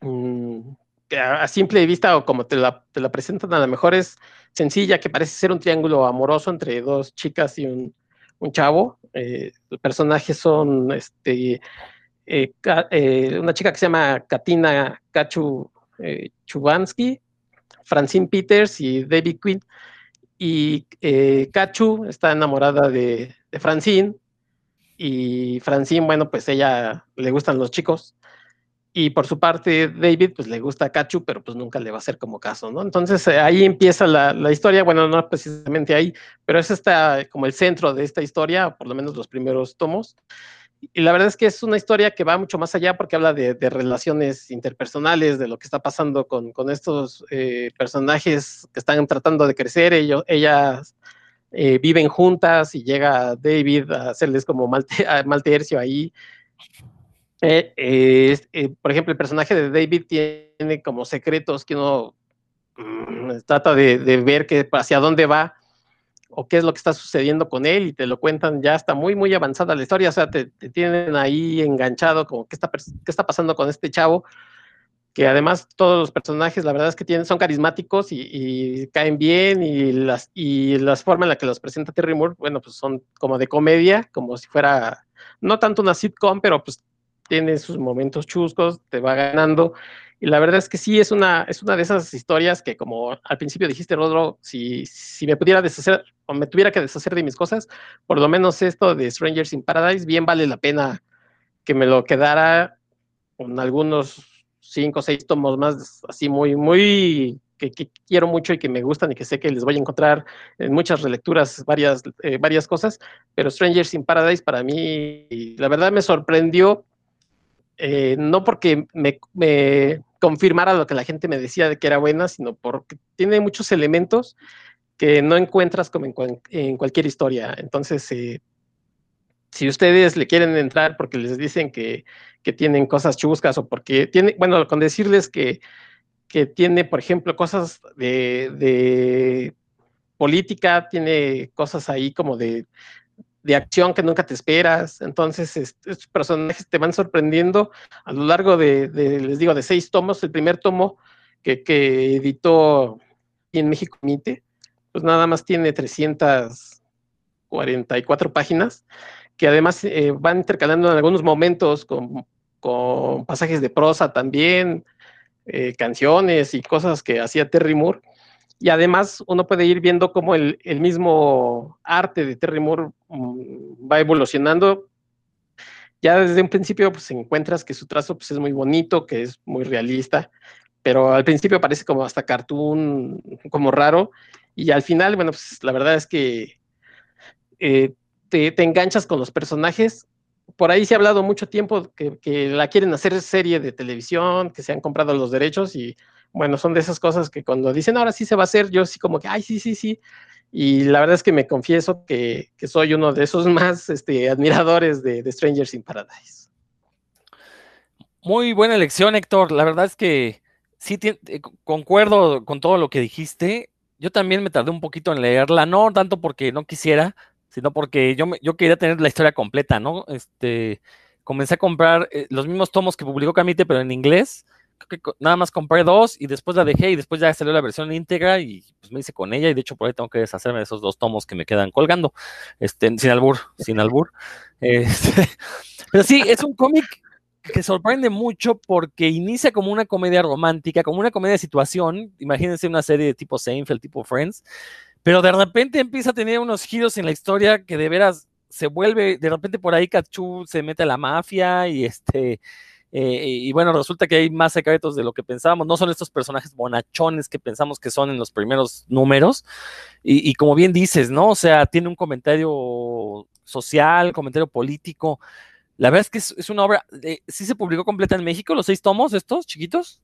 mm, que a, simple vista, o como te la, te la, presentan, a lo mejor es sencilla, que parece ser un triángulo amoroso entre dos chicas y un, un chavo. Eh, los personajes son, este, eh, eh, una chica que se llama Katina Kachu Chubansky, Francine Peters y David Quinn. Y Kachu está enamorada de, Francine. Y Francine, bueno, pues ella le gustan los chicos. Y por su parte, David, pues le gusta a Kachu, pero pues nunca le va a hacer como caso, ¿no? Entonces ahí empieza la, la, historia, bueno, no precisamente ahí, pero es está como el centro de esta historia, por lo menos los primeros tomos y la verdad es que es una historia que va mucho más allá porque habla de, relaciones interpersonales, de lo que está pasando con, estos eh, personajes que están tratando de crecer. Ellos, ellas eh, viven juntas y llega David a hacerles como mal, tercio ahí. Eh, por ejemplo, el personaje de David tiene como secretos que uno mm, trata de, de ver que, hacia dónde va o qué es lo que está sucediendo con él y te lo cuentan, ya está muy, muy avanzada la historia, o sea, te, tienen ahí enganchado como qué está, qué está pasando con este chavo, que además todos los personajes, la verdad es que tienen, son carismáticos y, caen bien y las, y las formas en la que los presenta Terry Moore, bueno, pues son como de comedia, como si fuera, no tanto una sitcom, pero pues tiene sus momentos chuscos, te va ganando. Y la verdad es que sí, es una, es una de esas historias que, como al principio dijiste, Rodro, si, si me pudiera deshacer o me tuviera que deshacer de mis cosas, por lo menos esto de Strangers in Paradise, bien vale la pena que me lo quedara con algunos cinco o seis tomos más, así muy, muy que, quiero mucho y que me gustan y que sé que les voy a encontrar en muchas relecturas varias, eh, varias cosas, pero Strangers in Paradise para mí, la verdad me sorprendió, eh, no porque me, confirmara lo que la gente me decía de que era buena, sino porque tiene muchos elementos que no encuentras como en, cualquier historia. Entonces, eh, si ustedes le quieren entrar porque les dicen que, tienen cosas chuscas o porque tiene, bueno, con decirles que, que tiene, por ejemplo, cosas de política, tiene cosas ahí como de de acción que nunca te esperas. Entonces, estos personajes te van sorprendiendo a lo largo de, les digo, de seis tomos. El primer tomo que, que editó en México Mite, pues nada más tiene 344 páginas, que además eh, van intercalando en algunos momentos con, con pasajes de prosa también, eh, canciones y cosas que hacía Terry Moore y además uno puede ir viendo cómo el, mismo arte de Terry Moore mm, va evolucionando. Ya desde un principio pues encuentras que su trazo pues, es muy bonito, que es muy realista, pero al principio parece como hasta cartoon, como raro, y al final, bueno, pues la verdad es que eh, te, enganchas con los personajes. Por ahí se ha hablado mucho tiempo que, que la quieren hacer serie de televisión, que se han comprado los derechos y bueno, son de esas cosas que cuando dicen ahora sí se va a hacer, yo sí como que, ay, sí, sí, sí. Y la verdad es que me confieso que, soy uno de esos más este, admiradores de, Strangers in Paradise. Muy buena elección, Héctor. La verdad es que sí eh, concuerdo con todo lo que dijiste. Yo también me tardé un poquito en leerla, no tanto porque no quisiera, sino porque yo, yo quería tener la historia completa, ¿no? Este, comencé a comprar eh, los mismos tomos que publicó Camite, pero en inglés creo que nada más compré dos y después la dejé y después ya salió la versión íntegra y pues me hice con ella y de hecho por ahí tengo que deshacerme de esos dos tomos que me quedan colgando, este, sin albur, sin albur. Este, pero sí, es un cómic que sorprende mucho porque inicia como una comedia romántica, como una comedia de situación, imagínense una serie de tipo Seinfeld, tipo Friends, pero de repente empieza a tener unos giros en la historia que de veras se vuelve, de repente por ahí Kachu se mete a la mafia y este, eh, y bueno, resulta que hay más secretos de lo que pensábamos, no son estos personajes bonachones que pensamos que son en los primeros números, y, y como bien dices, ¿no? O sea, tiene un comentario social, comentario político, la verdad es que es, es una obra, eh, ¿sí se publicó completa en México, los seis tomos estos chiquitos?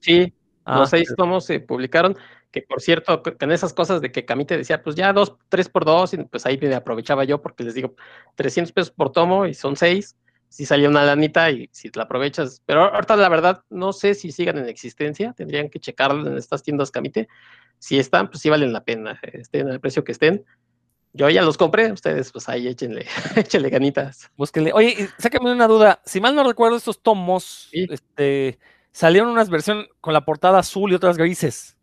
Sí, Ah, los seis tomos se publicaron, que por cierto, con esas cosas de que Camite decía, pues ya dos, tres por dos, y pues ahí me aprovechaba yo porque les digo, 300 pesos por tomo y son seis, si salía una lanita y si la aprovechas, pero ahorita la verdad no sé si sigan en existencia, tendrían que checarlo en estas tiendas Camite, si están, pues sí valen la pena, estén al precio que estén. Yo ya los compré, ustedes pues ahí échenle, échenle ganitas. Búsquenle. Oye, y sácame una duda. Si mal no recuerdo, estos tomos Sí. este, salieron unas versiones con la portada azul y otras grises.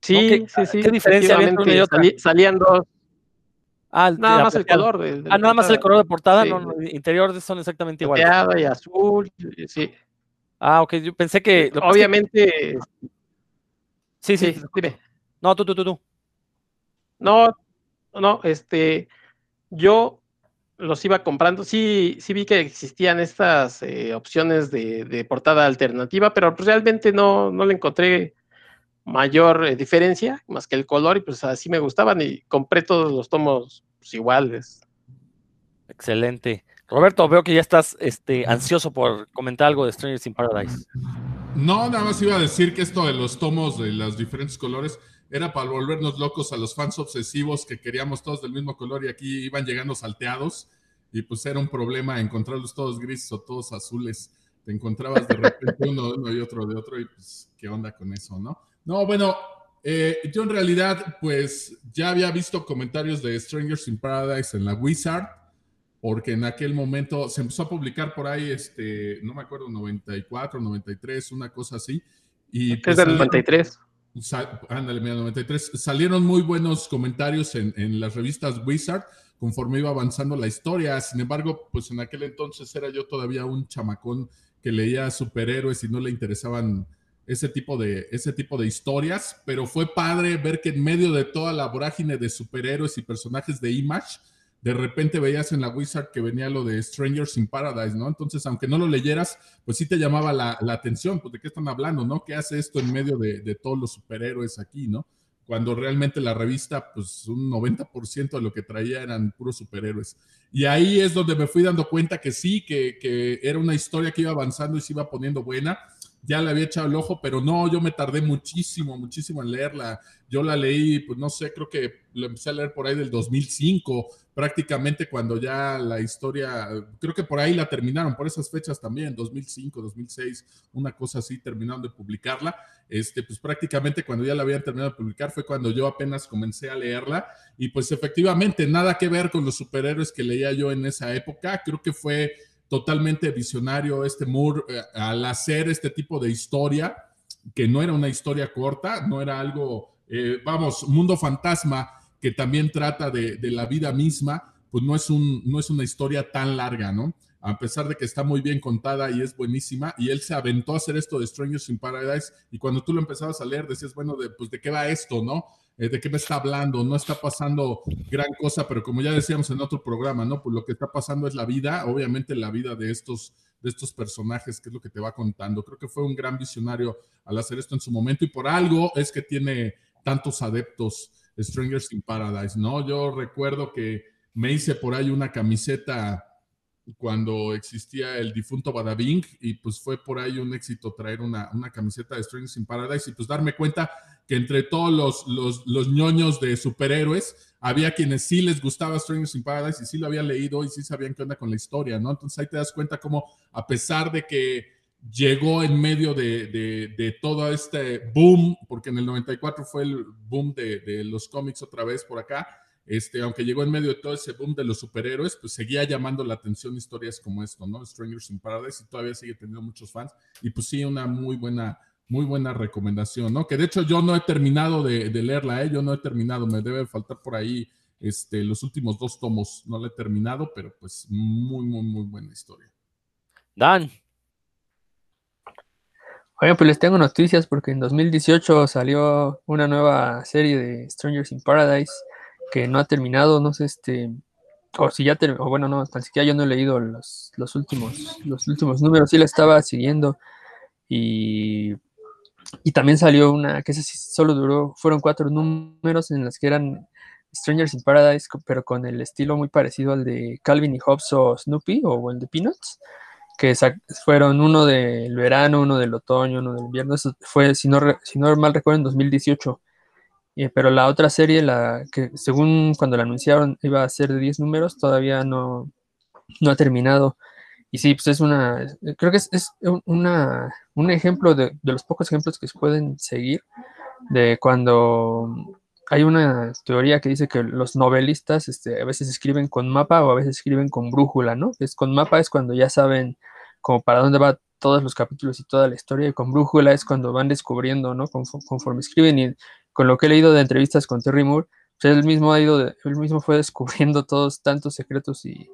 Sí, ¿qué- sí, sí. qué diferencia había entre una y efectivamente, otra? salí- salían dos, Ah, de nada más el color. de- Ah, nada más el portada. color de portada, Sí. no, no, interior son exactamente iguales. plateado y azul, sí. Ah, ok, yo pensé que. lo Obviamente, sí, sí, sí, dime. No, tú, tú, tú, tú. No, no, este, yo los iba comprando, sí, sí vi que existían estas eh, opciones de, de portada alternativa, pero pues realmente no, no le encontré mayor eh, diferencia, más que el color, y pues así me gustaban, y compré todos los tomos pues, iguales. Excelente. Roberto, veo que ya estás este, ansioso por comentar algo de Strangers in Paradise. No, nada más iba a decir que esto de los tomos de los diferentes colores era para volvernos locos a los fans obsesivos que queríamos todos del mismo color y aquí iban llegando salteados y pues era un problema encontrarlos todos grises o todos azules. Te encontrabas de repente uno de uno y otro de otro y pues qué onda con eso, ¿no? No, bueno, eh, yo en realidad pues ya había visto comentarios de Strangers in Paradise en la Wizard porque en aquel momento se empezó a publicar por ahí, este, no me acuerdo, 94, 93, una cosa así. Y Es pues, del salieron- 93. Sa- ándale, mira, 93. Salieron muy buenos comentarios en, en las revistas Wizard conforme iba avanzando la historia. Sin embargo, pues en aquel entonces era yo todavía un chamacón que leía superhéroes y no le interesaban ese tipo de, ese tipo de historias, pero fue padre ver que en medio de toda la vorágine de superhéroes y personajes de Image, de repente veías en la Wizard que venía lo de Strangers in Paradise, ¿no? Entonces, aunque no lo leyeras, pues sí te llamaba la, la atención, pues de qué están hablando, ¿no? ¿Qué hace esto en medio de, de todos los superhéroes aquí, ¿no? Cuando realmente la revista, pues un 90% de lo que traía eran puros superhéroes. Y ahí es donde me fui dando cuenta que sí, que, que era una historia que iba avanzando y se iba poniendo buena. Ya le había echado el ojo, pero no, yo me tardé muchísimo, muchísimo en leerla. Yo la leí, pues no sé, creo que la empecé a leer por ahí del 2005, prácticamente cuando ya la historia, creo que por ahí la terminaron, por esas fechas también, 2005, 2006, una cosa así, terminaron de publicarla. Este, pues prácticamente cuando ya la habían terminado de publicar fue cuando yo apenas comencé a leerla y pues efectivamente nada que ver con los superhéroes que leía yo en esa época. Creo que fue totalmente visionario este Moore eh, al hacer este tipo de historia, que no era una historia corta, no era algo, eh, vamos, mundo fantasma que también trata de, de, la vida misma, pues no es, un, no es una historia tan larga, ¿no? A pesar de que está muy bien contada y es buenísima, y él se aventó a hacer esto de Strangers in Paradise, y cuando tú lo empezabas a leer decías, bueno, de, pues de qué va esto, ¿no? Eh, ¿De qué me está hablando? No está pasando gran cosa, pero como ya decíamos en otro programa, ¿no? Pues lo que está pasando es la vida, obviamente la vida de estos, de estos personajes, que es lo que te va contando. Creo que fue un gran visionario al hacer esto en su momento, y por algo es que tiene tantos adeptos Strangers in Paradise, ¿no? Yo recuerdo que me hice por ahí una camiseta cuando existía el difunto Badabing y pues fue por ahí un éxito traer una, una camiseta de Strangers in Paradise y pues darme cuenta que entre todos los, los, ñoños de superhéroes había quienes sí les gustaba Strangers in Paradise y sí lo habían leído y sí sabían qué onda con la historia, ¿no? Entonces ahí te das cuenta como a pesar de que llegó en medio de, de, todo este boom, porque en el 94 fue el boom de, de, los cómics otra vez por acá, este, aunque llegó en medio de todo ese boom de los superhéroes, pues seguía llamando la atención historias como esto, ¿no? Strangers in Paradise y todavía sigue teniendo muchos fans. Y pues sí, una muy buena, muy buena recomendación, ¿no? Que de hecho yo no he terminado de, leerla, ¿eh? Yo no he terminado, me debe faltar por ahí este, los últimos dos tomos, no la he terminado, pero pues muy, muy, muy buena historia. Dan. Oye, pues les tengo noticias porque en 2018 salió una nueva serie de Strangers in Paradise que no ha terminado, no sé, este, o si ya terminó, o bueno, no, tan siquiera yo no he leído los, los, últimos, los últimos números, sí la estaba siguiendo y, y también salió una, que esa sí solo duró, fueron cuatro números en las que eran Strangers in Paradise, pero con el estilo muy parecido al de Calvin y Hobbes o Snoopy o el de Peanuts, que fueron uno del verano, uno del otoño, uno del invierno, eso fue, si no, si no mal recuerdo, en 2018 pero la otra serie, la que según cuando la anunciaron iba a ser de 10 números, todavía no, no ha terminado. Y sí, pues es una, creo que es, una, un ejemplo de, de, los pocos ejemplos que se pueden seguir de cuando hay una teoría que dice que los novelistas este, a veces escriben con mapa o a veces escriben con brújula, ¿no? Es con mapa es cuando ya saben como para dónde va todos los capítulos y toda la historia, y con brújula es cuando van descubriendo, ¿no? conforme escriben y con lo que he leído de entrevistas con Terry Moore, pues él mismo ha ido, él mismo fue descubriendo todos tantos secretos y,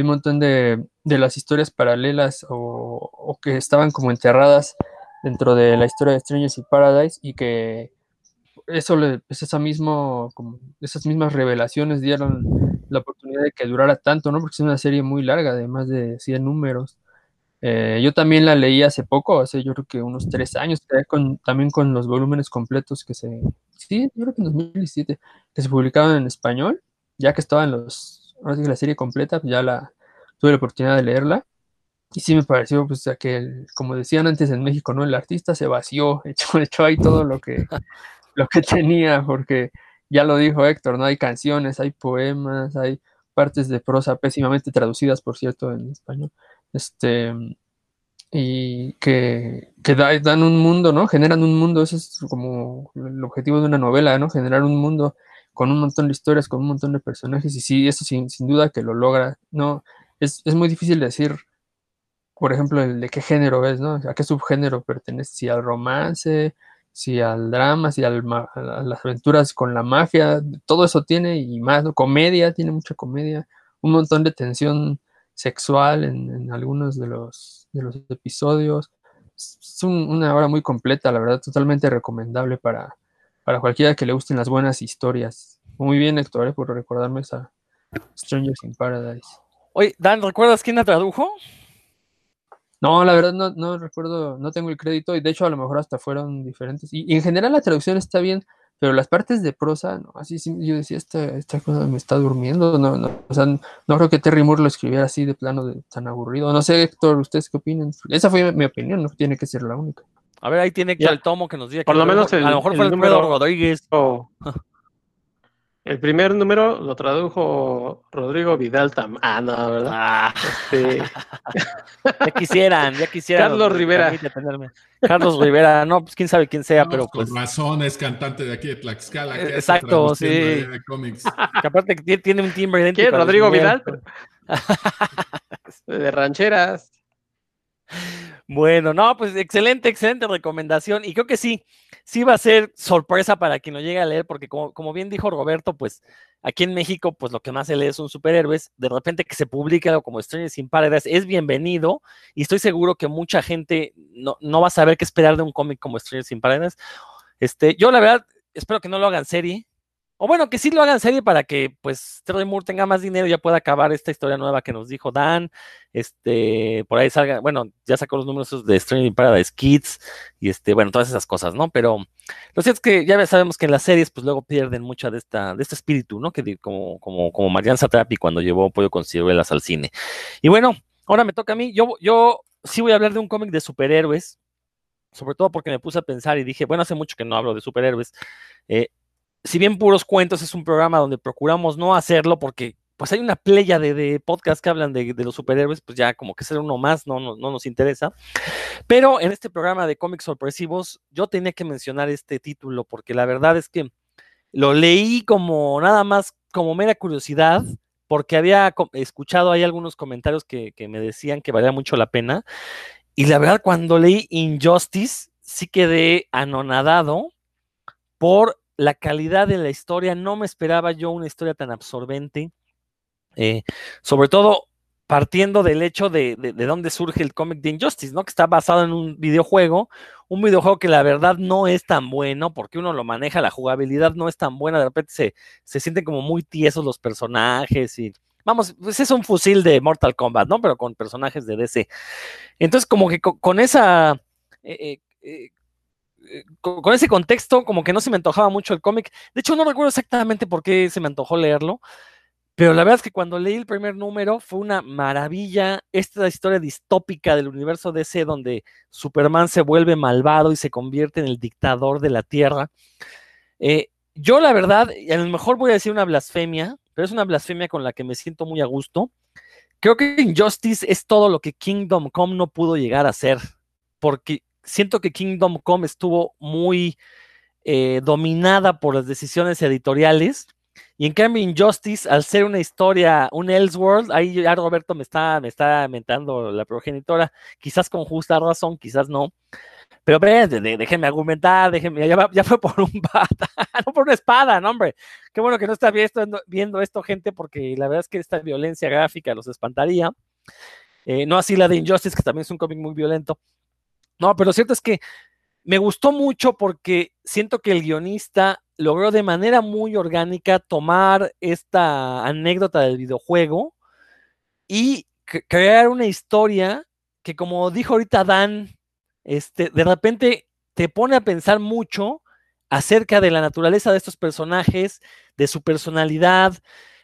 un montón de, las historias paralelas o, que estaban como enterradas dentro de la historia de Strangers y Paradise y que eso le, pues esa mismo, esas mismas revelaciones dieron la oportunidad de que durara tanto, ¿no? Porque es una serie muy larga, de más de 100 números. Eh, yo también la leí hace poco, hace yo creo que unos tres años, también con los volúmenes completos que se, sí, yo creo que en 2017, que se publicaban en español, ya que estaban los, ahora sí que la serie completa, pues ya la tuve la oportunidad de leerla. Y sí me pareció, pues, que, como decían antes en México, ¿no? El artista se vació, echó, echó ahí todo lo que, lo que tenía, porque ya lo dijo Héctor, ¿no? Hay canciones, hay poemas, hay partes de prosa pésimamente traducidas, por cierto, en español este, y que, que dan un mundo, ¿no? Generan un mundo, ese es como el objetivo de una novela, ¿no? Generar un mundo con un montón de historias, con un montón de personajes, y sí, eso sin, sin duda que lo logra, ¿no? Es, es, muy difícil decir, por ejemplo, el de qué género es, ¿no? A qué subgénero pertenece, si al romance, si al drama, si al, a las aventuras con la mafia, todo eso tiene y más. Comedia, tiene mucha comedia, un montón de tensión sexual en, algunos de los, de los episodios. Es una obra muy completa, la verdad, totalmente recomendable para, para cualquiera que le gusten las buenas historias. Muy bien, Héctor, eh, por recordarme esa Strangers in Paradise. Oye, Dan, ¿recuerdas quién la tradujo? No, la verdad no, no recuerdo, no tengo el crédito y de hecho a lo mejor hasta fueron diferentes. y en general la traducción está bien, pero las partes de prosa, no, así sí, yo decía, esta, esta cosa me está durmiendo, no, no, o sea, no creo que Terry Moore lo escribiera así de plano de, tan aburrido. No sé, Héctor, ¿ustedes qué opinan? Esa fue mi opinión, no tiene que ser la única. A ver, ahí tiene el tomo que nos diga. Por lo menos a lo mejor fue el número Rodríguez. El primer número lo tradujo Rodrigo Vidal Tam. Ah, no, ¿verdad? Ah. Este... ya quisieran, ya quisieran. Carlos Rivera. Carlos Rivera, no, pues quién sabe quién sea, pero pues. Con razón, es cantante de aquí de Tlaxcala. Exacto, sí. Que aparte tiene un timbre idéntico. ¿Quién? Rodrigo Vidal. de rancheras. Bueno, no, pues excelente, excelente recomendación. Y creo que sí, sí va a ser sorpresa para quien lo llegue a leer, porque como, como bien dijo Roberto, pues aquí en México, pues lo que más se lee son superhéroes. De repente que se publique algo como Stranger sin Paradise es bienvenido. Y estoy seguro que mucha gente no, no va a saber qué esperar de un cómic como Stranger sin Paradise. Este, yo la verdad espero que no lo hagan serie. O bueno, que sí lo hagan serie para que pues Terry Moore tenga más dinero y ya pueda acabar esta historia nueva que nos dijo Dan. Este, por ahí salga, bueno, ya sacó los números de Strange Paradise Kids y este, bueno, todas esas cosas, ¿no? Pero lo cierto es que ya sabemos que en las series pues luego pierden mucho de esta, de este espíritu, ¿no? Que como, como, como Marianne Satrapi cuando llevó Pollo con ciruelas al cine. Y bueno, ahora me toca a mí. Yo, yo sí voy a hablar de un cómic de superhéroes, sobre todo porque me puse a pensar y dije, bueno, hace mucho que no hablo de superhéroes. Eh, si bien Puros Cuentos es un programa donde procuramos no hacerlo porque pues hay una playa de, de podcasts que hablan de, los superhéroes, pues ya como que ser uno más no, no, nos interesa. Pero en este programa de cómics sorpresivos, yo tenía que mencionar este título porque la verdad es que lo leí como nada más como mera curiosidad, porque había escuchado ahí algunos comentarios que, que me decían que valía mucho la pena. Y la verdad, cuando leí Injustice, sí quedé anonadado por la calidad de la historia. No me esperaba yo una historia tan absorbente. Eh, sobre todo partiendo del hecho de, de, dónde surge el cómic de Injustice, ¿no? Que está basado en un videojuego, un videojuego que la verdad no es tan bueno, porque uno lo maneja, la jugabilidad no es tan buena, de repente se, se sienten como muy tiesos los personajes y, vamos, pues es un fusil de Mortal Kombat, ¿no? Pero con personajes de DC. Entonces, como que con, esa... Eh, eh, con, ese contexto, como que no se me antojaba mucho el cómic. De hecho, no recuerdo exactamente por qué se me antojó leerlo, pero la verdad es que cuando leí el primer número fue una maravilla. Esta historia distópica del universo DC donde Superman se vuelve malvado y se convierte en el dictador de la Tierra. Eh, yo la verdad, a lo mejor voy a decir una blasfemia, pero es una blasfemia con la que me siento muy a gusto. Creo que Injustice es todo lo que Kingdom Come no pudo llegar a ser, porque siento que Kingdom Come estuvo muy eh, dominada por las decisiones editoriales y en cambio, Injustice, al ser una historia, un Elseworld, ahí ya Roberto me está, me está mentando la progenitora, quizás con justa razón, quizás no. Pero ve, déjenme argumentar, déjenme, ya, fue por un pata, no por una espada, no, hombre. Qué bueno que no está viendo, viendo esto, gente, porque la verdad es que esta violencia gráfica los espantaría. Eh, no así la de Injustice, que también es un cómic muy violento. No, pero cierto es que me gustó mucho porque siento que el guionista logró de manera muy orgánica tomar esta anécdota del videojuego y crear una historia que, como dijo ahorita Dan, este, de repente te pone a pensar mucho acerca de la naturaleza de estos personajes, de su personalidad.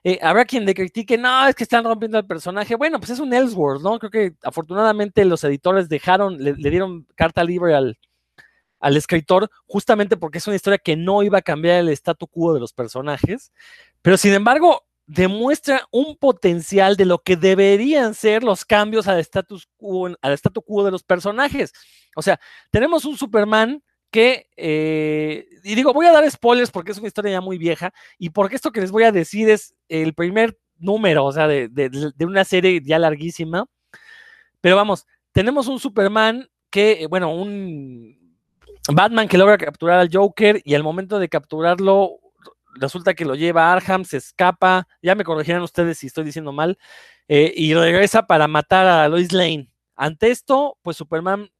Eh, habrá quien le critique, no, es que están rompiendo el personaje. Bueno, pues es un Elseworld, ¿no? Creo que afortunadamente los editores dejaron, le dieron carta libre al, escritor justamente porque es una historia que no iba a cambiar el statu quo de los personajes, pero sin embargo demuestra un potencial de lo que deberían ser los cambios al status al statu quo de los personajes. O sea, tenemos un Superman que, eh, y digo, voy a dar spoilers porque es una historia ya muy vieja, y porque esto que les voy a decir es el primer número, o sea, de, de una serie ya larguísima. Pero vamos, tenemos un Superman que, bueno, un Batman que logra capturar al Joker y al momento de capturarlo resulta que lo lleva a Arkham, se escapa, ya me corregirán ustedes si estoy diciendo mal, eh, y regresa para matar a Lois Lane. Ante esto, pues Superman,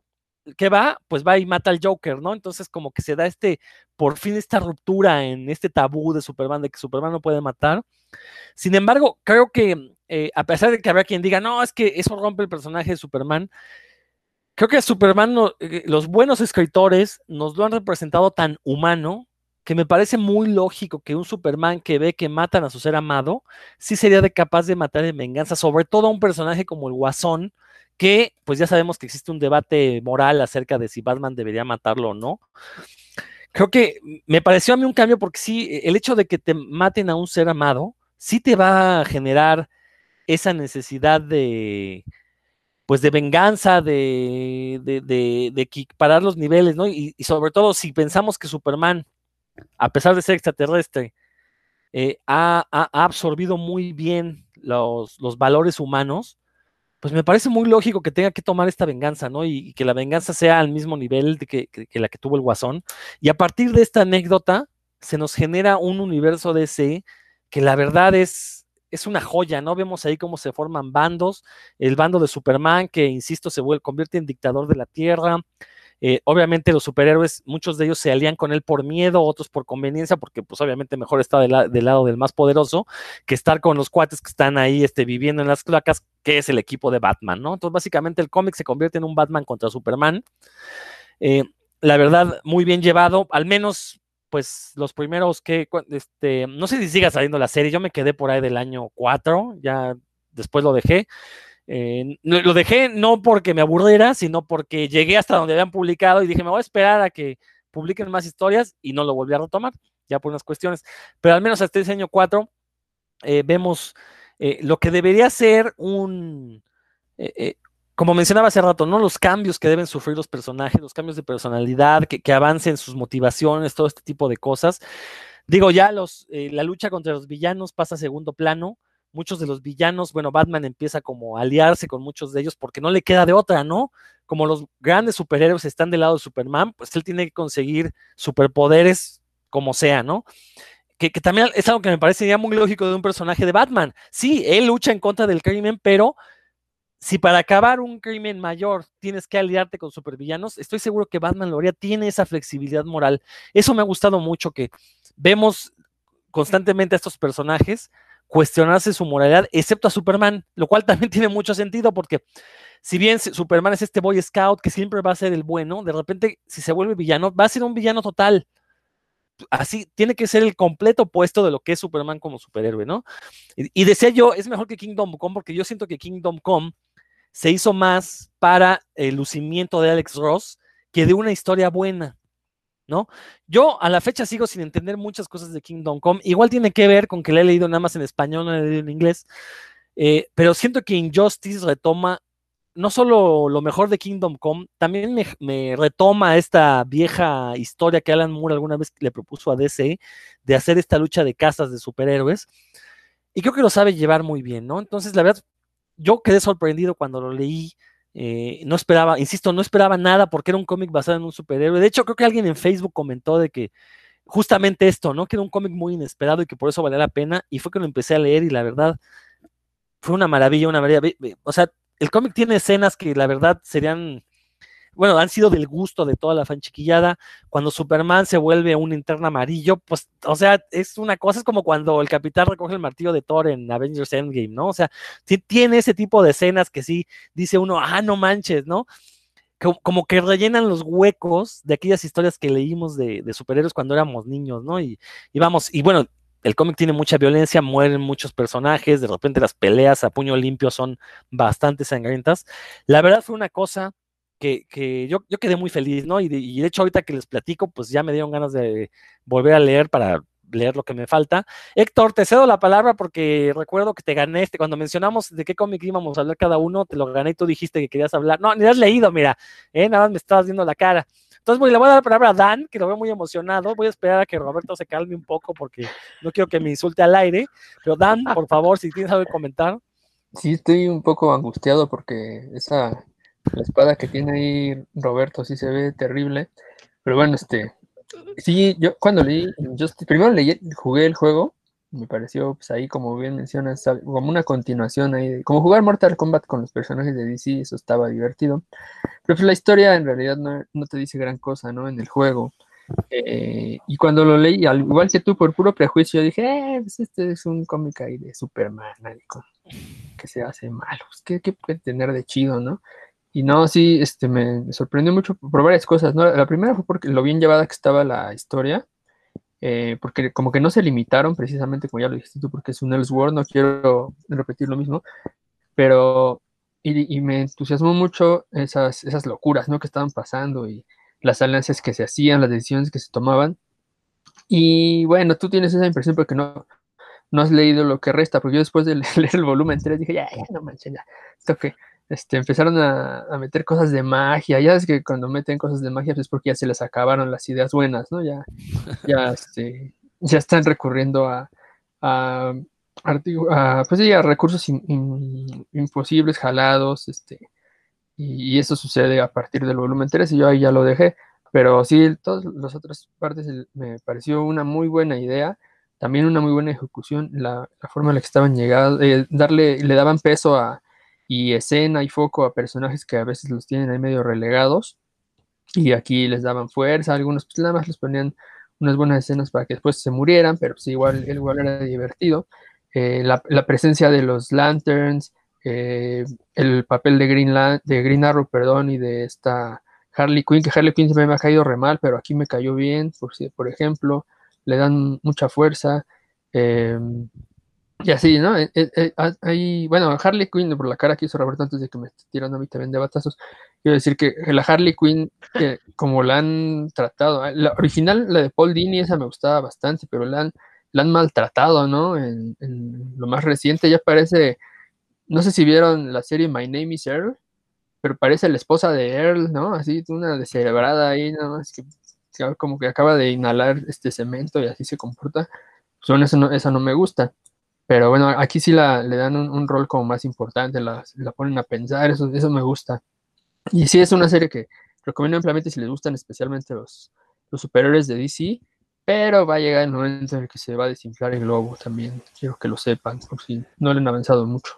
¿qué va? Pues va y mata al Joker, ¿no? Entonces como que se da este, por fin esta ruptura en este tabú de Superman, de que Superman no puede matar. Sin embargo, creo que eh, a pesar de que habrá quien diga, no, es que eso rompe el personaje de Superman, creo que Superman, eh, los buenos escritores nos lo han representado tan humano que me parece muy lógico que un Superman que ve que matan a su ser amado, sí sería de capaz de matar en venganza, sobre todo a un personaje como el Guasón, que pues ya sabemos que existe un debate moral acerca de si Batman debería matarlo o no. Creo que me pareció a mí un cambio porque sí, el hecho de que te maten a un ser amado, sí te va a generar esa necesidad de, pues de venganza, de, de, de, equiparar los niveles, ¿no? Y, sobre todo si pensamos que Superman, a pesar de ser extraterrestre, eh, ha, absorbido muy bien los, valores humanos, pues me parece muy lógico que tenga que tomar esta venganza, ¿no? Y, que la venganza sea al mismo nivel de que, que, la que tuvo el Guasón. Y a partir de esta anécdota, se nos genera un universo ese que la verdad es, es una joya, ¿no? Vemos ahí cómo se forman bandos, el bando de Superman, que, insisto, se vuelve, convierte en dictador de la Tierra. Eh, obviamente los superhéroes, muchos de ellos se alían con él por miedo, otros por conveniencia, porque pues obviamente mejor está del, lado del más poderoso que estar con los cuates que están ahí este, viviendo en las cloacas, que es el equipo de Batman, ¿no? Entonces básicamente el cómic se convierte en un Batman contra Superman. Eh, la verdad, muy bien llevado, al menos pues los primeros que, este, no sé si siga saliendo la serie, yo me quedé por ahí del año 4, ya después lo dejé. Eh, lo dejé no porque me aburriera, sino porque llegué hasta donde habían publicado y dije, me voy a esperar a que publiquen más historias y no lo volví a retomar, ya por unas cuestiones. Pero al menos hasta ese año 4 eh, vemos eh, lo que debería ser un, como mencionaba hace rato, ¿no? Los cambios que deben sufrir los personajes, los cambios de personalidad, que, avancen sus motivaciones, todo este tipo de cosas. Digo, ya los, eh, la lucha contra los villanos pasa a segundo plano. Muchos de los villanos, bueno, Batman empieza como a aliarse con muchos de ellos porque no le queda de otra, ¿no? Como los grandes superhéroes están del lado de Superman, pues él tiene que conseguir superpoderes como sea, ¿no? Que, también es algo que me parece ya muy lógico de un personaje de Batman. Sí, él lucha en contra del crimen, pero si para acabar un crimen mayor tienes que aliarte con supervillanos, estoy seguro que Batman lo haría, tiene esa flexibilidad moral. Eso me ha gustado mucho, que vemos constantemente a estos personajes cuestionarse su moralidad, excepto a Superman, lo cual también tiene mucho sentido porque si bien Superman es este Boy Scout que siempre va a ser el bueno, de repente si se vuelve villano, va a ser un villano total. Así tiene que ser el completo opuesto de lo que es Superman como superhéroe, ¿no? Y, y decía yo, es mejor que Kingdom Come porque yo siento que Kingdom Come se hizo más para el lucimiento de Alex Ross que de una historia buena, Yo a la fecha sigo sin entender muchas cosas de Kingdom Come. Igual tiene que ver con que le he leído nada más en español, no le he leído en inglés, eh, pero siento que Injustice retoma no solo lo mejor de Kingdom Come, también me, me, retoma esta vieja historia que Alan Moore alguna vez le propuso a DC de hacer esta lucha de casas de superhéroes. Y creo que lo sabe llevar muy bien, ¿no? Entonces, la verdad, yo quedé sorprendido cuando lo leí. Eh, no esperaba, insisto, no esperaba nada porque era un cómic basado en un superhéroe. De hecho, creo que alguien en Facebook comentó de que justamente esto, ¿no? Que era un cómic muy inesperado y que por eso valía la pena. Y fue que lo empecé a leer y la verdad fue una maravilla, una maravilla. O sea, el cómic tiene escenas que la verdad serían bueno, han sido del gusto de toda la fanchiquillada. Cuando Superman se vuelve un interno amarillo, pues, o sea, es una cosa, es como cuando el capitán recoge el martillo de Thor en Avengers Endgame, ¿no? O sea, tiene ese tipo de escenas que sí dice uno, ah, no manches, ¿no? Como, que rellenan los huecos de aquellas historias que leímos de, de superhéroes cuando éramos niños, ¿no? Y, y vamos, y bueno, el cómic tiene mucha violencia, mueren muchos personajes, de repente las peleas a puño limpio son bastante sangrientas. La verdad fue una cosa que, yo, yo, quedé muy feliz, ¿no? Y de, y de, hecho ahorita que les platico, pues ya me dieron ganas de volver a leer para leer lo que me falta. Héctor, te cedo la palabra porque recuerdo que te gané, este, cuando mencionamos de qué cómic íbamos a hablar cada uno, te lo gané y tú dijiste que querías hablar. No, ni has leído, mira, ¿eh? nada más me estabas viendo la cara. Entonces, voy, le voy a dar la palabra a Dan, que lo veo muy emocionado. Voy a esperar a que Roberto se calme un poco porque no quiero que me insulte al aire. Pero Dan, por favor, si tienes algo que comentar. Sí, estoy un poco angustiado porque esa la espada que tiene ahí Roberto sí se ve terrible. Pero bueno, este. Sí, yo cuando leí. Yo primero leí, jugué el juego. Me pareció, pues ahí, como bien mencionas, como una continuación ahí. como jugar Mortal Kombat con los personajes de DC, eso estaba divertido. Pero pues la historia en realidad no, no te dice gran cosa, ¿no? En el juego. Eh, y cuando lo leí, al igual que tú, por puro prejuicio, dije, eh, pues este es un cómic ahí de Superman, que se hace malo. Pues, ¿qué, ¿Qué puede tener de chido, no? Y no, sí, este, me sorprendió mucho por varias cosas, ¿no? La primera fue porque lo bien llevada que estaba la historia, eh, porque como que no se limitaron precisamente, como ya lo dijiste tú, porque es un Elseworld, no quiero repetir lo mismo, pero, y, y, me entusiasmó mucho esas, esas locuras, ¿no? Que estaban pasando y las alianzas que se hacían, las decisiones que se tomaban. Y bueno, tú tienes esa impresión porque no, no has leído lo que resta, porque yo después de leer el volumen 3 dije, ya, ya, no manches, ya, esto que este, empezaron a, a, meter cosas de magia. Ya es que cuando meten cosas de magia pues es porque ya se les acabaron las ideas buenas, ¿no? Ya, ya, este, ya están recurriendo a, a, a pues sí, a recursos in, in, imposibles, jalados, este, y, y, eso sucede a partir del volumen 3 y yo ahí ya lo dejé. Pero sí, todas las otras partes me pareció una muy buena idea también una muy buena ejecución, la, la forma en la que estaban llegando, eh, darle, le daban peso a, y escena y foco a personajes que a veces los tienen ahí medio relegados y aquí les daban fuerza, algunos pues nada más les ponían unas buenas escenas para que después se murieran, pero pues igual, igual era divertido. Eh, la, presencia de los Lanterns, eh, el papel de Green, de Green Arrow, perdón, y de esta Harley Quinn, que Harley Quinn se me ha caído re mal, pero aquí me cayó bien, por, por ejemplo, le dan mucha fuerza. Eh, y así, ¿no? Eh, eh, hay, bueno, Harley Quinn, por la cara que hizo Roberto antes de que me tirando a mí también de batazos, quiero decir que la Harley Quinn, eh, como la han tratado, la original, la de Paul Dini, esa me gustaba bastante, pero la han, la han maltratado, ¿no? En, lo más reciente ya parece, no sé si vieron la serie My Name is Earl, pero parece la esposa de Earl, ¿no? Así, una descerebrada ahí, nada más que como que acaba de inhalar este cemento y así se comporta. Pues esa no, esa no me gusta. Pero bueno, aquí sí la, le dan un, rol como más importante, la, ponen a pensar, eso, eso me gusta. Y sí es una serie que recomiendo ampliamente si les gustan especialmente los, los superiores de DC, pero va a llegar el momento en el que se va a desinflar el globo también. Quiero que lo sepan, por si no le han avanzado mucho.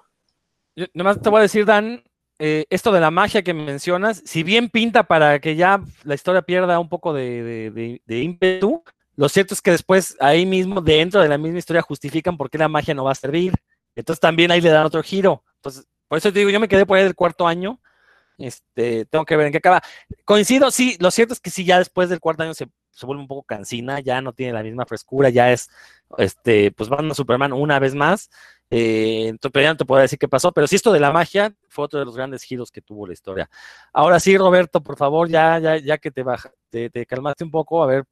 Nomás te voy a decir, Dan, eh, esto de la magia que mencionas, si bien pinta para que ya la historia pierda un poco de, ímpetu, lo cierto es que después ahí mismo, dentro de la misma historia, justifican por qué la magia no va a servir. Entonces también ahí le dan otro giro. Entonces, por eso te digo, yo me quedé por ahí del cuarto año. Este, tengo que ver en qué acaba. Coincido, sí, lo cierto es que sí, ya después del cuarto año se, vuelve un poco cansina, ya no tiene la misma frescura, ya es, este, pues van a Superman una vez más. Eh, pero ya no te puedo decir qué pasó, pero sí esto de la magia fue otro de los grandes giros que tuvo la historia. Ahora sí, Roberto, por favor, ya, ya, ya que te, baja, te, calmaste un poco, a ver,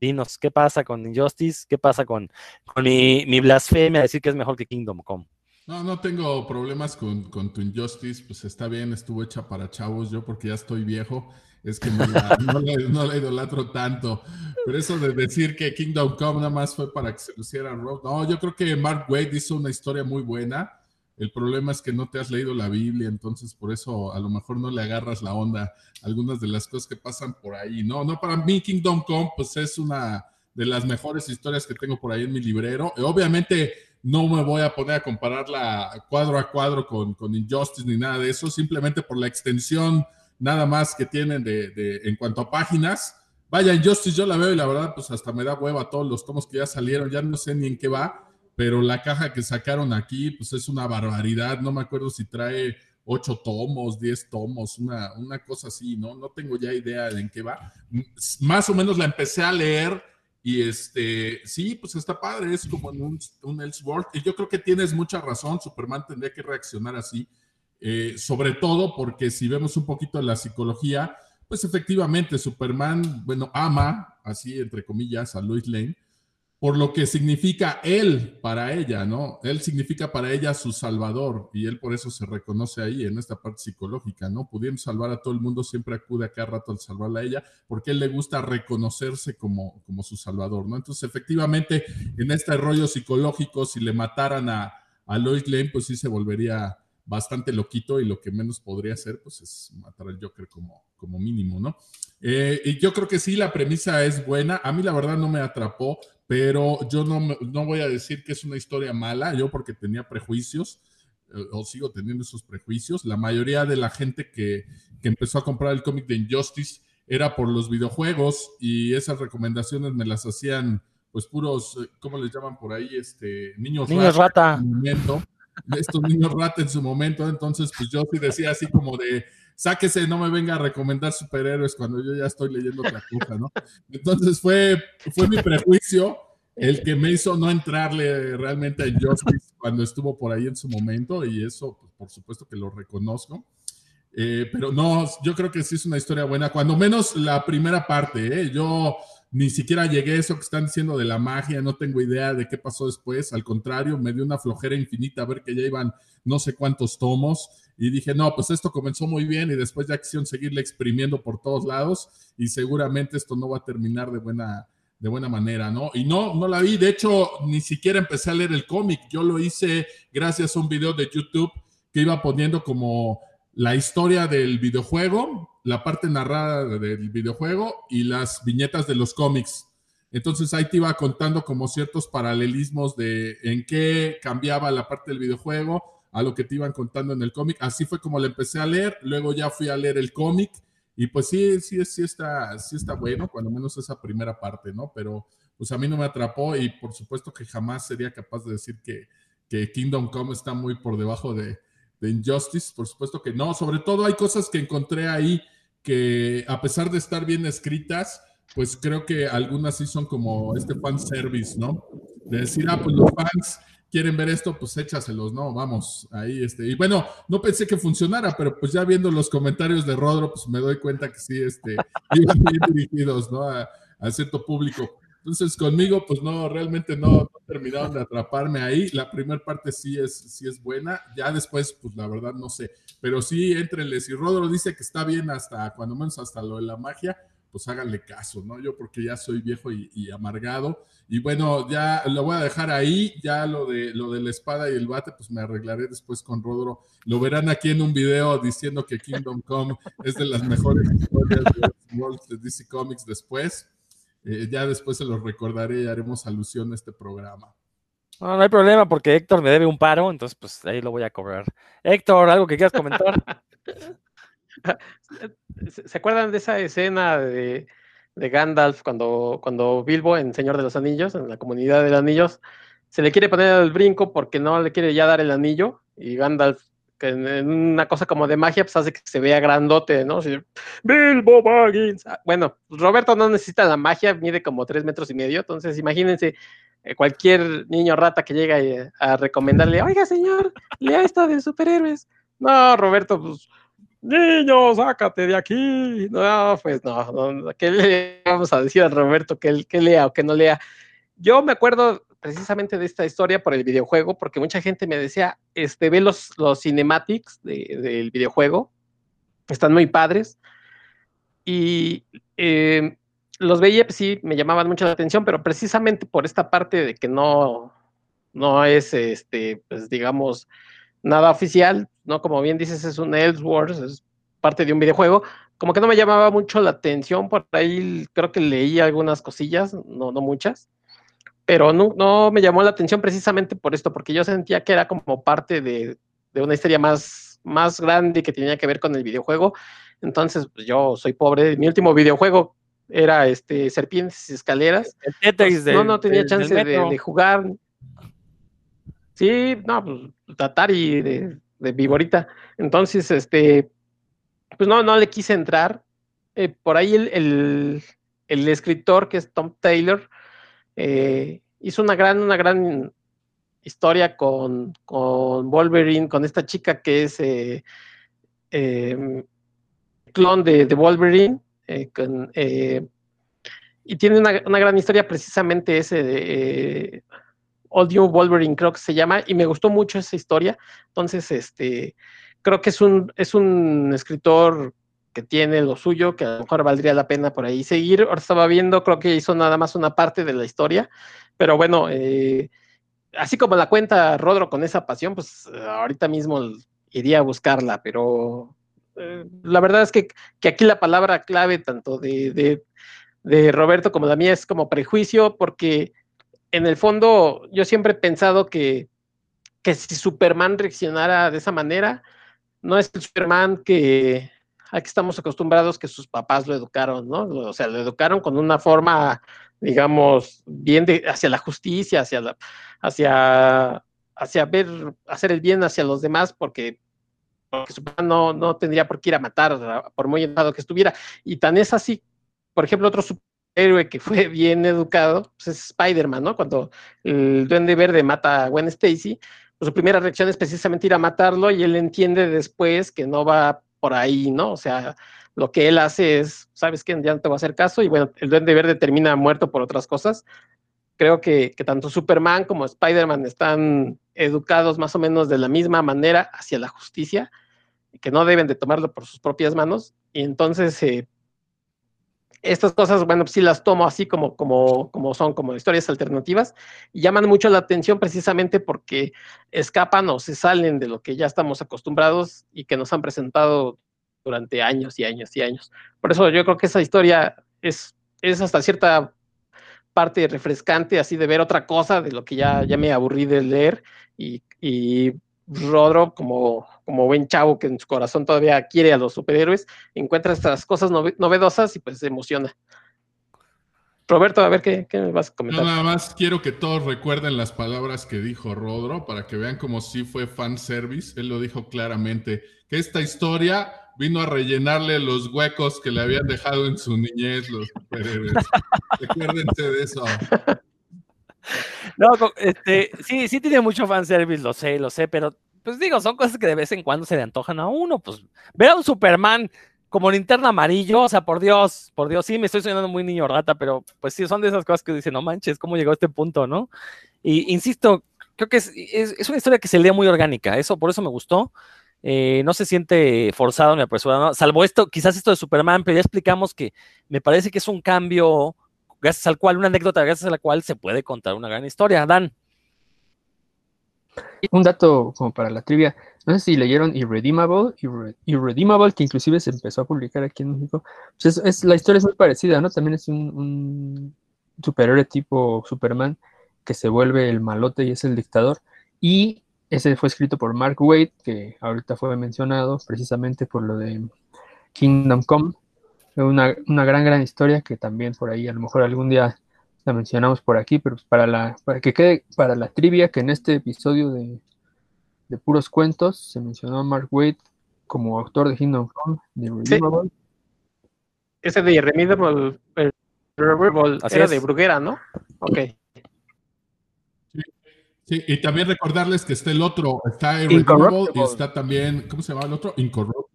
dinos, ¿qué pasa con Injustice? ¿Qué pasa con, con mi, mi blasfemia decir que es mejor que Kingdom Come? No, no tengo problemas con, con, tu Injustice, pues está bien, estuvo hecha para chavos yo porque ya estoy viejo, es que no la, no, idolatro tanto, pero eso de decir que Kingdom Come nada más fue para que se luciera Rock, no, yo creo que Mark Wade hizo una historia muy buena, el problema es que no te has leído la Biblia, entonces por eso a lo mejor no le agarras la onda algunas de las cosas que pasan por ahí, no, no, para mí Kingdom Come pues es una de las mejores historias que tengo por ahí en mi librero, obviamente no me voy a poner a compararla cuadro a cuadro con, con Injustice ni nada de eso, simplemente por la extensión nada más que tienen de, en cuanto a páginas. Vaya, Injustice yo la veo y la verdad pues hasta me da hueva todos los tomos que ya salieron, ya no sé ni en qué va, pero la caja que sacaron aquí pues es una barbaridad, no me acuerdo si trae ocho tomos, diez tomos, una, una cosa así, ¿no? No tengo ya idea de en qué va. Más o menos la empecé a leer y este, sí, pues está padre, es como en un, un Elseworld. Y yo creo que tienes mucha razón, Superman tendría que reaccionar así, eh, sobre todo porque si vemos un poquito la psicología, pues efectivamente Superman, bueno, ama, así entre comillas, a Lois Lane, por lo que significa él para ella, ¿no? Él significa para ella su salvador y él por eso se reconoce ahí en esta parte psicológica, ¿no? Pudiendo salvar a todo el mundo, siempre acude a cada rato al salvarla a ella porque él le gusta reconocerse como, como su salvador, ¿no? Entonces, efectivamente, en este rollo psicológico, si le mataran a, a Lois Lane, pues sí se volvería bastante loquito y lo que menos podría hacer, pues es matar al Joker como, como mínimo, ¿no? Eh, y yo creo que sí, la premisa es buena. A mí la verdad no me atrapó pero yo no, no voy a decir que es una historia mala, yo porque tenía prejuicios, eh, o sigo teniendo esos prejuicios. La mayoría de la gente que, que empezó a comprar el cómic de Injustice era por los videojuegos y esas recomendaciones me las hacían pues puros, eh, ¿cómo les llaman por ahí? Este, niños, niños rata. Momento, estos niños rata en su momento, entonces pues yo sí decía así como de, sáquese, no me venga a recomendar superhéroes cuando yo ya estoy leyendo otra cosa, ¿no? Entonces fue, fue mi prejuicio el que me hizo no entrarle realmente a Justice cuando estuvo por ahí en su momento y eso, pues, por supuesto que lo reconozco. Eh, pero no, yo creo que sí es una historia buena, cuando menos la primera parte, ¿eh? Yo ni siquiera llegué a eso que están diciendo de la magia, no tengo idea de qué pasó después, al contrario, me dio una flojera infinita a ver que ya iban no sé cuántos tomos y dije, no, pues esto comenzó muy bien y después ya quisieron seguirle exprimiendo por todos lados y seguramente esto no va a terminar de buena, de buena manera, ¿no? Y no, no la vi, de hecho, ni siquiera empecé a leer el cómic, yo lo hice gracias a un video de YouTube que iba poniendo como la historia del videojuego, la parte narrada del videojuego y las viñetas de los cómics. Entonces ahí te iba contando como ciertos paralelismos de en qué cambiaba la parte del videojuego a lo que te iban contando en el cómic. Así fue como le empecé a leer, luego ya fui a leer el cómic y pues sí, sí, sí está, sí está bueno, cuando menos esa primera parte, ¿no? Pero pues a mí no me atrapó y por supuesto que jamás sería capaz de decir que, que Kingdom Come está muy por debajo de, de Injustice, por supuesto que no, sobre todo hay cosas que encontré ahí que a pesar de estar bien escritas, pues creo que algunas sí son como este fan service, ¿no? De decir, ah, pues los fans quieren ver esto, pues échaselos, ¿no? Vamos, ahí este. Y bueno, no pensé que funcionara, pero pues ya viendo los comentarios de Rodro, pues me doy cuenta que sí, este, iban bien dirigidos, ¿no? A, cierto público. Entonces conmigo, pues no, realmente no, terminaron de atraparme ahí. La primera parte sí es, sí es buena, ya después, pues la verdad no sé. Pero sí, entreles. Y Rodro dice que está bien hasta, cuando menos hasta lo de la magia, pues háganle caso, ¿no? Yo porque ya soy viejo y, amargado. Y bueno, ya lo voy a dejar ahí, ya lo de, lo de la espada y el bate, pues me arreglaré después con Rodro. Lo verán aquí en un video diciendo que Kingdom Come es de las mejores historias de, DC Comics después. Eh, ya después se los recordaré y haremos alusión a este programa. No, no hay problema porque Héctor me debe un paro, entonces pues ahí lo voy a cobrar. Héctor, ¿algo que quieras comentar? ¿Se acuerdan de esa escena de, Gandalf cuando, cuando Bilbo en Señor de los Anillos, en la comunidad de los anillos, se le quiere poner el brinco porque no le quiere ya dar el anillo y Gandalf que en una cosa como de magia, pues hace que se vea grandote, ¿no? Bilbo Baggins. Ah, bueno, Roberto no necesita la magia, mide como tres metros y medio, entonces imagínense eh, cualquier niño rata que llega eh, a recomendarle, oiga señor, lea esto de superhéroes. No, Roberto, pues niño, sácate de aquí. No, pues no, ¿qué le vamos a decir a Roberto que lea o que no lea? Yo me acuerdo precisamente de esta historia por el videojuego, porque mucha gente me decía, este, ve los, los cinematics del videojuego, están muy padres, y eh, los veía, pues sí, me llamaban mucho la atención, pero precisamente por esta parte de que no, no es, este, pues digamos, nada oficial, ¿no? Como bien dices, es un Elseworlds, es parte de un videojuego, como que no me llamaba mucho la atención, por ahí creo que leí algunas cosillas, no, no muchas, pero no, no me llamó la atención precisamente por esto, porque yo sentía que era como parte de, de una historia más, más grande que tenía que ver con el videojuego. Entonces, pues yo soy pobre. Mi último videojuego era este Serpientes y Escaleras. Pues, no, no tenía chance de, de, jugar. Sí, no, pues Atari de, de Viborita. Entonces, este, pues no, no le quise entrar. Eh, por ahí el, el, escritor, que es Tom Taylor, eh, hizo una gran, una gran historia con, con, Wolverine, con esta chica que es eh, em, clon de, de Wolverine. y tiene una, una, gran historia precisamente ese de All New Wolverine, creo que se llama, y me gustó mucho esa historia. Entonces, este, creo que es un, es un escritor que tiene lo suyo, que a lo mejor valdría la pena por ahí seguir. Ahora estaba viendo, creo que hizo nada más una parte de la historia, pero bueno, eh, así como la cuenta Rodro con esa pasión, pues ahorita mismo iría a buscarla, pero eh, la verdad es que, que, aquí la palabra clave tanto de, de, Roberto como la mía es como prejuicio, porque en el fondo yo siempre he pensado que, que si Superman reaccionara de esa manera, no es el Superman que aquí estamos acostumbrados que sus papás lo educaron, ¿no? O sea, lo educaron con una forma, digamos, bien hacia la justicia, hacia la, hacia, hacia ver, hacer el bien hacia los demás, porque, porque Superman no, no tendría por qué ir a matar, por muy enojado que estuviera. Y tan es así, por ejemplo, otro héroe que fue bien educado pues es Spider-Man, ¿no? Cuando el Duende Verde mata a Gwen Stacy, pues su primera reacción es precisamente ir a matarlo y él entiende después que no va por ahí, ¿no? O sea, lo que él hace es, ¿sabes qué? Ya no te va a hacer caso y bueno, el Duende Verde termina muerto por otras cosas. Creo que, que tanto Superman como Spider-Man están educados más o menos de la misma manera hacia la justicia, que no deben de tomarlo por sus propias manos. Y entonces, eh, estas cosas, bueno, sí las tomo así como, como, como son, como historias alternativas, y llaman mucho la atención precisamente porque escapan o se salen de lo que ya estamos acostumbrados y que nos han presentado durante años y años y años. Por eso yo creo que esa historia es, es hasta cierta parte refrescante, así de ver otra cosa de lo que ya, ya me aburrí de leer y, y Rodro, como, como buen chavo que en su corazón todavía quiere a los superhéroes, encuentra estas cosas novedosas y pues se emociona. Roberto, a ver qué, qué me vas a comentar. nada más quiero que todos recuerden las palabras que dijo Rodro para que vean como si fue fan service. Él lo dijo claramente, que esta historia vino a rellenarle los huecos que le habían dejado en su niñez los superhéroes. Recuérdense de eso. No, este, sí, sí tiene mucho fanservice, lo sé, lo sé, pero pues digo, son cosas que de vez en cuando se le antojan a uno. Pues ver a un Superman como linterna amarillo, o sea, por Dios, por Dios, sí, me estoy soñando muy niño rata, pero pues sí, son de esas cosas que dicen, no manches, ¿cómo llegó a este punto, no? Y insisto, creo que es, es, una historia que se lee muy orgánica, eso, por eso me gustó. eh, no se siente forzado ni apresurado, ¿no? salvo esto, quizás esto de Superman, pero ya explicamos que me parece que es un cambio, gracias al cual, una anécdota gracias a la cual se puede contar una gran historia. Dan. Un dato como para la trivia, no sé si leyeron Irredeemable, Irre- Irredeemable, que inclusive se empezó a publicar aquí en México. Pues es, es- la historia es muy parecida, ¿no? También es un, un superhéroe tipo Superman que se vuelve el malote y es el dictador. Y ese fue escrito por Mark Waid, que ahorita fue mencionado precisamente por lo de Kingdom Come. Una, una gran, gran historia que también por ahí a lo mejor algún día la mencionamos por aquí, pero pues para la para que quede para la trivia que en este episodio de, de puros cuentos se mencionó a Mark Waid como autor de Kingdom Come, de Irredeemable. Ese de Así era es. de Bruguera, ¿no? Ok. Sí, y también recordarles que está el otro, está Irredeemable y está también, ¿cómo se llama el otro? Incorruptible,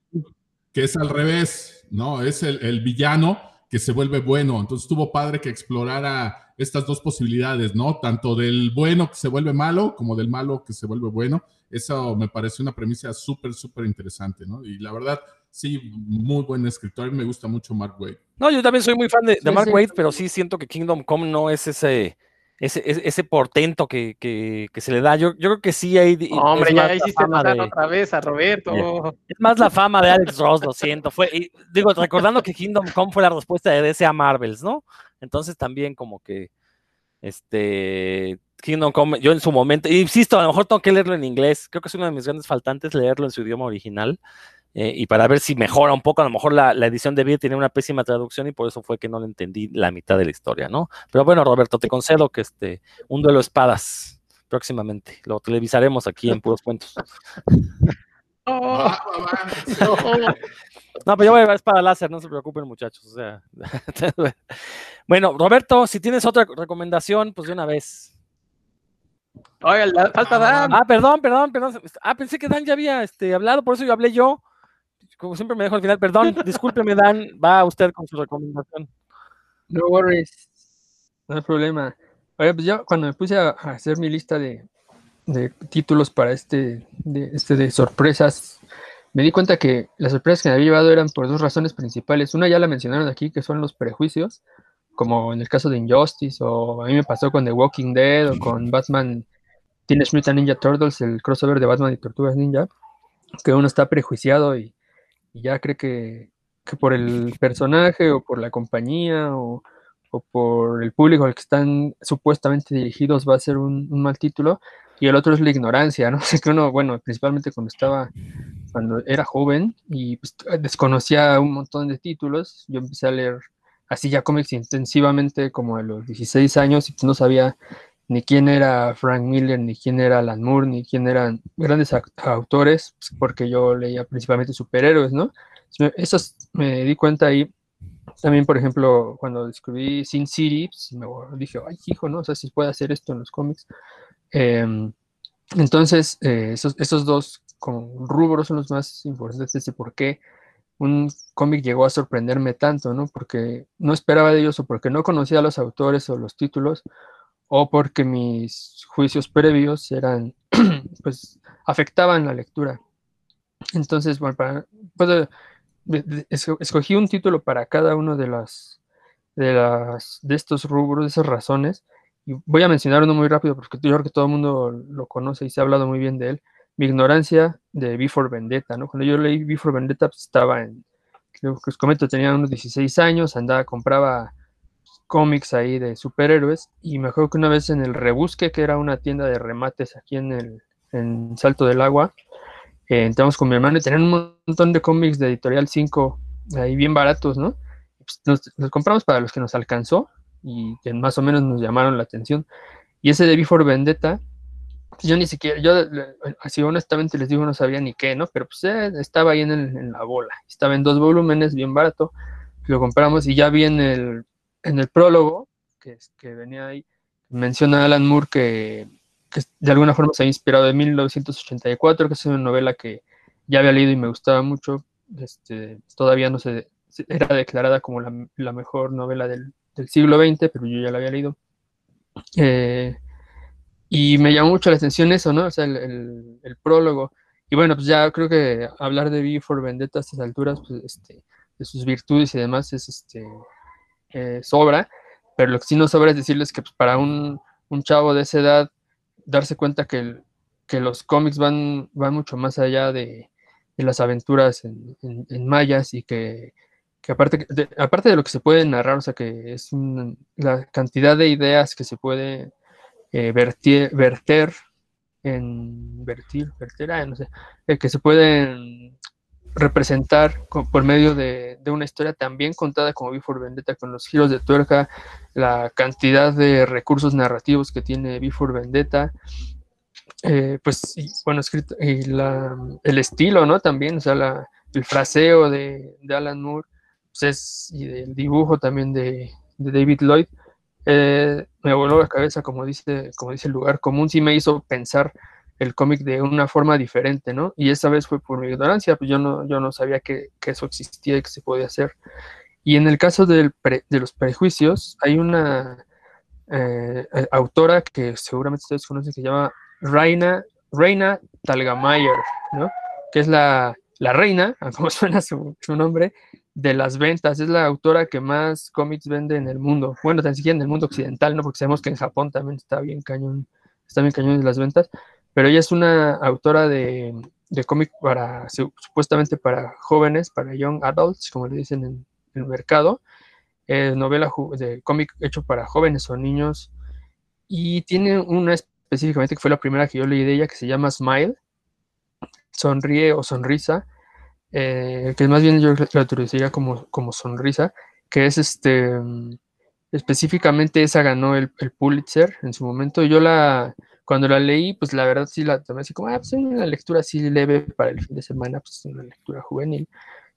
que es al revés, ¿no? Es el, el villano que se vuelve bueno. Entonces estuvo padre que explorara estas dos posibilidades, ¿no? Tanto del bueno que se vuelve malo como del malo que se vuelve bueno. Eso me parece una premisa súper, súper interesante, ¿no? Y la verdad, sí, muy buen escritor. A mí me gusta mucho Mark Waid. No, yo también soy muy fan de, de Mark sí. Waid, pero sí siento que Kingdom Come no es ese, ese, ese, portento que, que, que se le da. Yo, yo creo que sí hay. Hombre, ya hiciste fama enojar de- otra vez a Roberto. Es más la fama de Alex Ross, lo siento. Fue, y digo, recordando que Kingdom Come fue la respuesta de DC a Marvels, ¿no? Entonces también como que este Kingdom Come, yo en su momento, insisto, a lo mejor tengo que leerlo en inglés. Creo que es uno de mis grandes faltantes leerlo en su idioma original. Eh, y para ver si mejora un poco, a lo mejor la, la edición de vida tiene una pésima traducción y por eso fue que no le entendí la mitad de la historia, ¿no? Pero bueno, Roberto, te concedo que este, un duelo de espadas próximamente. Lo televisaremos aquí en Puros Cuentos. Oh, va. no. No, pero yo voy a llevar espada láser, no se preocupen, muchachos. O sea. bueno, Roberto, si tienes otra recomendación, pues de una vez. Oiga, la- falta Dan. Ah, perdón, perdón, perdón. Ah, pensé que Dan ya había este, hablado, por eso yo hablé yo. Como siempre me dejo al final, perdón, discúlpeme, Dan, va usted con su recomendación. No worries, no hay problema. Oye, pues yo cuando me puse a, a hacer mi lista de, de títulos para este de, este de sorpresas, me di cuenta que las sorpresas que me había llevado eran por dos razones principales. Una ya la mencionaron aquí, que son los prejuicios, como en el caso de Injustice, o a mí me pasó con The Walking Dead, o con Batman Teenage Mutant Ninja Turtles, el crossover de Batman y Tortugas Ninja, que uno está prejuiciado y, y ya cree que, que por el personaje o por la compañía o, o por el público al que están supuestamente dirigidos va a ser un, mal título y el otro es la ignorancia, ¿no? O sea, que uno, bueno, principalmente cuando estaba, cuando era joven y pues, desconocía un montón de títulos, yo empecé a leer así ya cómics intensivamente como a los 16 años y pues no sabía ni quién era Frank Miller, ni quién era Alan Moore, ni quién eran grandes autores, pues, porque yo leía principalmente superhéroes, ¿no? Eso me di cuenta ahí. También, por ejemplo, cuando descubrí Sin City, pues, me dije, ay, hijo, ¿no? O sea, si puede hacer esto en los cómics. Em, entonces, eh, esos, esos dos como rubros son los más importantes de por qué un cómic llegó a sorprenderme tanto, ¿no? Porque no esperaba de ellos o porque no conocía a los autores o los títulos o porque mis juicios previos eran, pues, afectaban la lectura. Entonces, bueno, para, pues, esco- escogí un título para cada uno de las, de las, de estos rubros, de esas razones, y voy a mencionar uno muy rápido porque yo creo que todo el mundo lo conoce y se ha hablado muy bien de él. Mi ignorancia de Before Vendetta, ¿no? Cuando yo leí Before Vendetta, pues, estaba en, creo que os comento, tenía unos 16 años, andaba, compraba cómics ahí de superhéroes y me acuerdo que una vez en el Rebusque, que era una tienda de remates aquí en el en Salto del Agua, eh, entramos con mi hermano y tenían un montón de cómics de Editorial 5 ahí bien baratos, ¿no? Pues nos, compramos para los que nos alcanzó y que más o menos nos llamaron la atención. Y ese de Before Vendetta, pues, yo ni siquiera, yo así honestamente les digo, no sabía ni qué, ¿no? Pero pues eh, estaba ahí en, el- en la bola, estaba en dos volúmenes, bien barato, lo compramos y ya vi en el, en el prólogo, que, que venía ahí, menciona Alan Moore que, de alguna forma se ha inspirado de 1984, que es una novela que ya había leído y me gustaba mucho, este, todavía no se, era declarada como la, la mejor novela del, siglo XX, pero yo ya la había leído. Eh, y me llamó mucho la atención eso, ¿no? O sea, el prólogo. y bueno, pues ya creo que hablar de V for Vendetta a estas alturas, pues este, de sus virtudes y demás, es este eh, sobra. Pero lo que sí no sobra es decirles que pues, para un, un, chavo de esa edad, darse cuenta que, que los cómics van, van mucho más allá de, de las aventuras en, en, mayas y que, que aparte, de, aparte de lo que se puede narrar, o sea, que es un, la cantidad de ideas que se puede eh, vertir, verter en vertir, eh, que se pueden representar por medio de, una historia tan bien contada como Before Vendetta, con los giros de tuerca, la cantidad de recursos narrativos que tiene Before Vendetta, eh, pues, bueno, y la, el estilo, ¿no? También, o sea, el fraseo de, Alan Moore, pues es, y el dibujo también de, David Lloyd, eh, me voló la cabeza, como dice, como dice el lugar común, sí me hizo pensar el cómic de una forma diferente, ¿no? Y esa vez fue por mi ignorancia, pues yo no, yo no sabía que, eso existía y que se podía hacer. Y en el caso de los prejuicios, hay una eh, eh, autora que seguramente ustedes conocen que se llama Reina, Reina Talgamayer, ¿no? Que es la, la reina, como suena su, su, nombre, de las ventas. Es la autora que más cómics vende en el mundo. Bueno, tan siquiera en el mundo occidental, ¿no? Porque sabemos que en Japón también está bien cañón, está bien cañón de las ventas pero ella es una autora de, de cómic para, supuestamente para jóvenes, para young adults, como le dicen en, el mercado, novela de cómic hecho para jóvenes o niños, y tiene una específicamente que fue la primera que yo leí de ella, que se llama Smile, sonríe o sonrisa, eh, que más bien yo la traduciría como, como sonrisa, que es este, específicamente esa ganó el, el Pulitzer en su momento, yo la cuando la leí, pues la verdad sí la tomé así como, ah, pues es una lectura así leve para el fin de semana, pues es una lectura juvenil,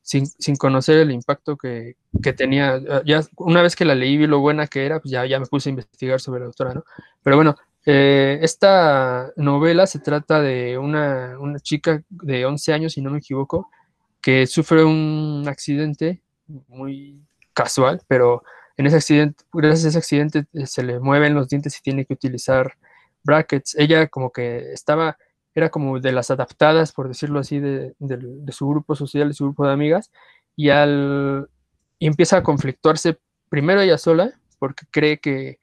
sin, sin conocer el impacto que, que, tenía. Ah, ya una vez que la leí vi lo buena que era, pues ya, ya me puse a investigar sobre la autora, ¿no? Pero bueno, eh, esta novela se trata de una, una, chica de 11 años, si no me equivoco, que sufre un accidente muy casual, pero en ese accidente, gracias a ese accidente eh, se le mueven los dientes y tiene que utilizar brackets. Ella como que estaba, era como de las adaptadas, por decirlo así, de, su grupo social, de su grupo de amigas, y, al, empieza a conflictuarse primero ella sola, porque cree que,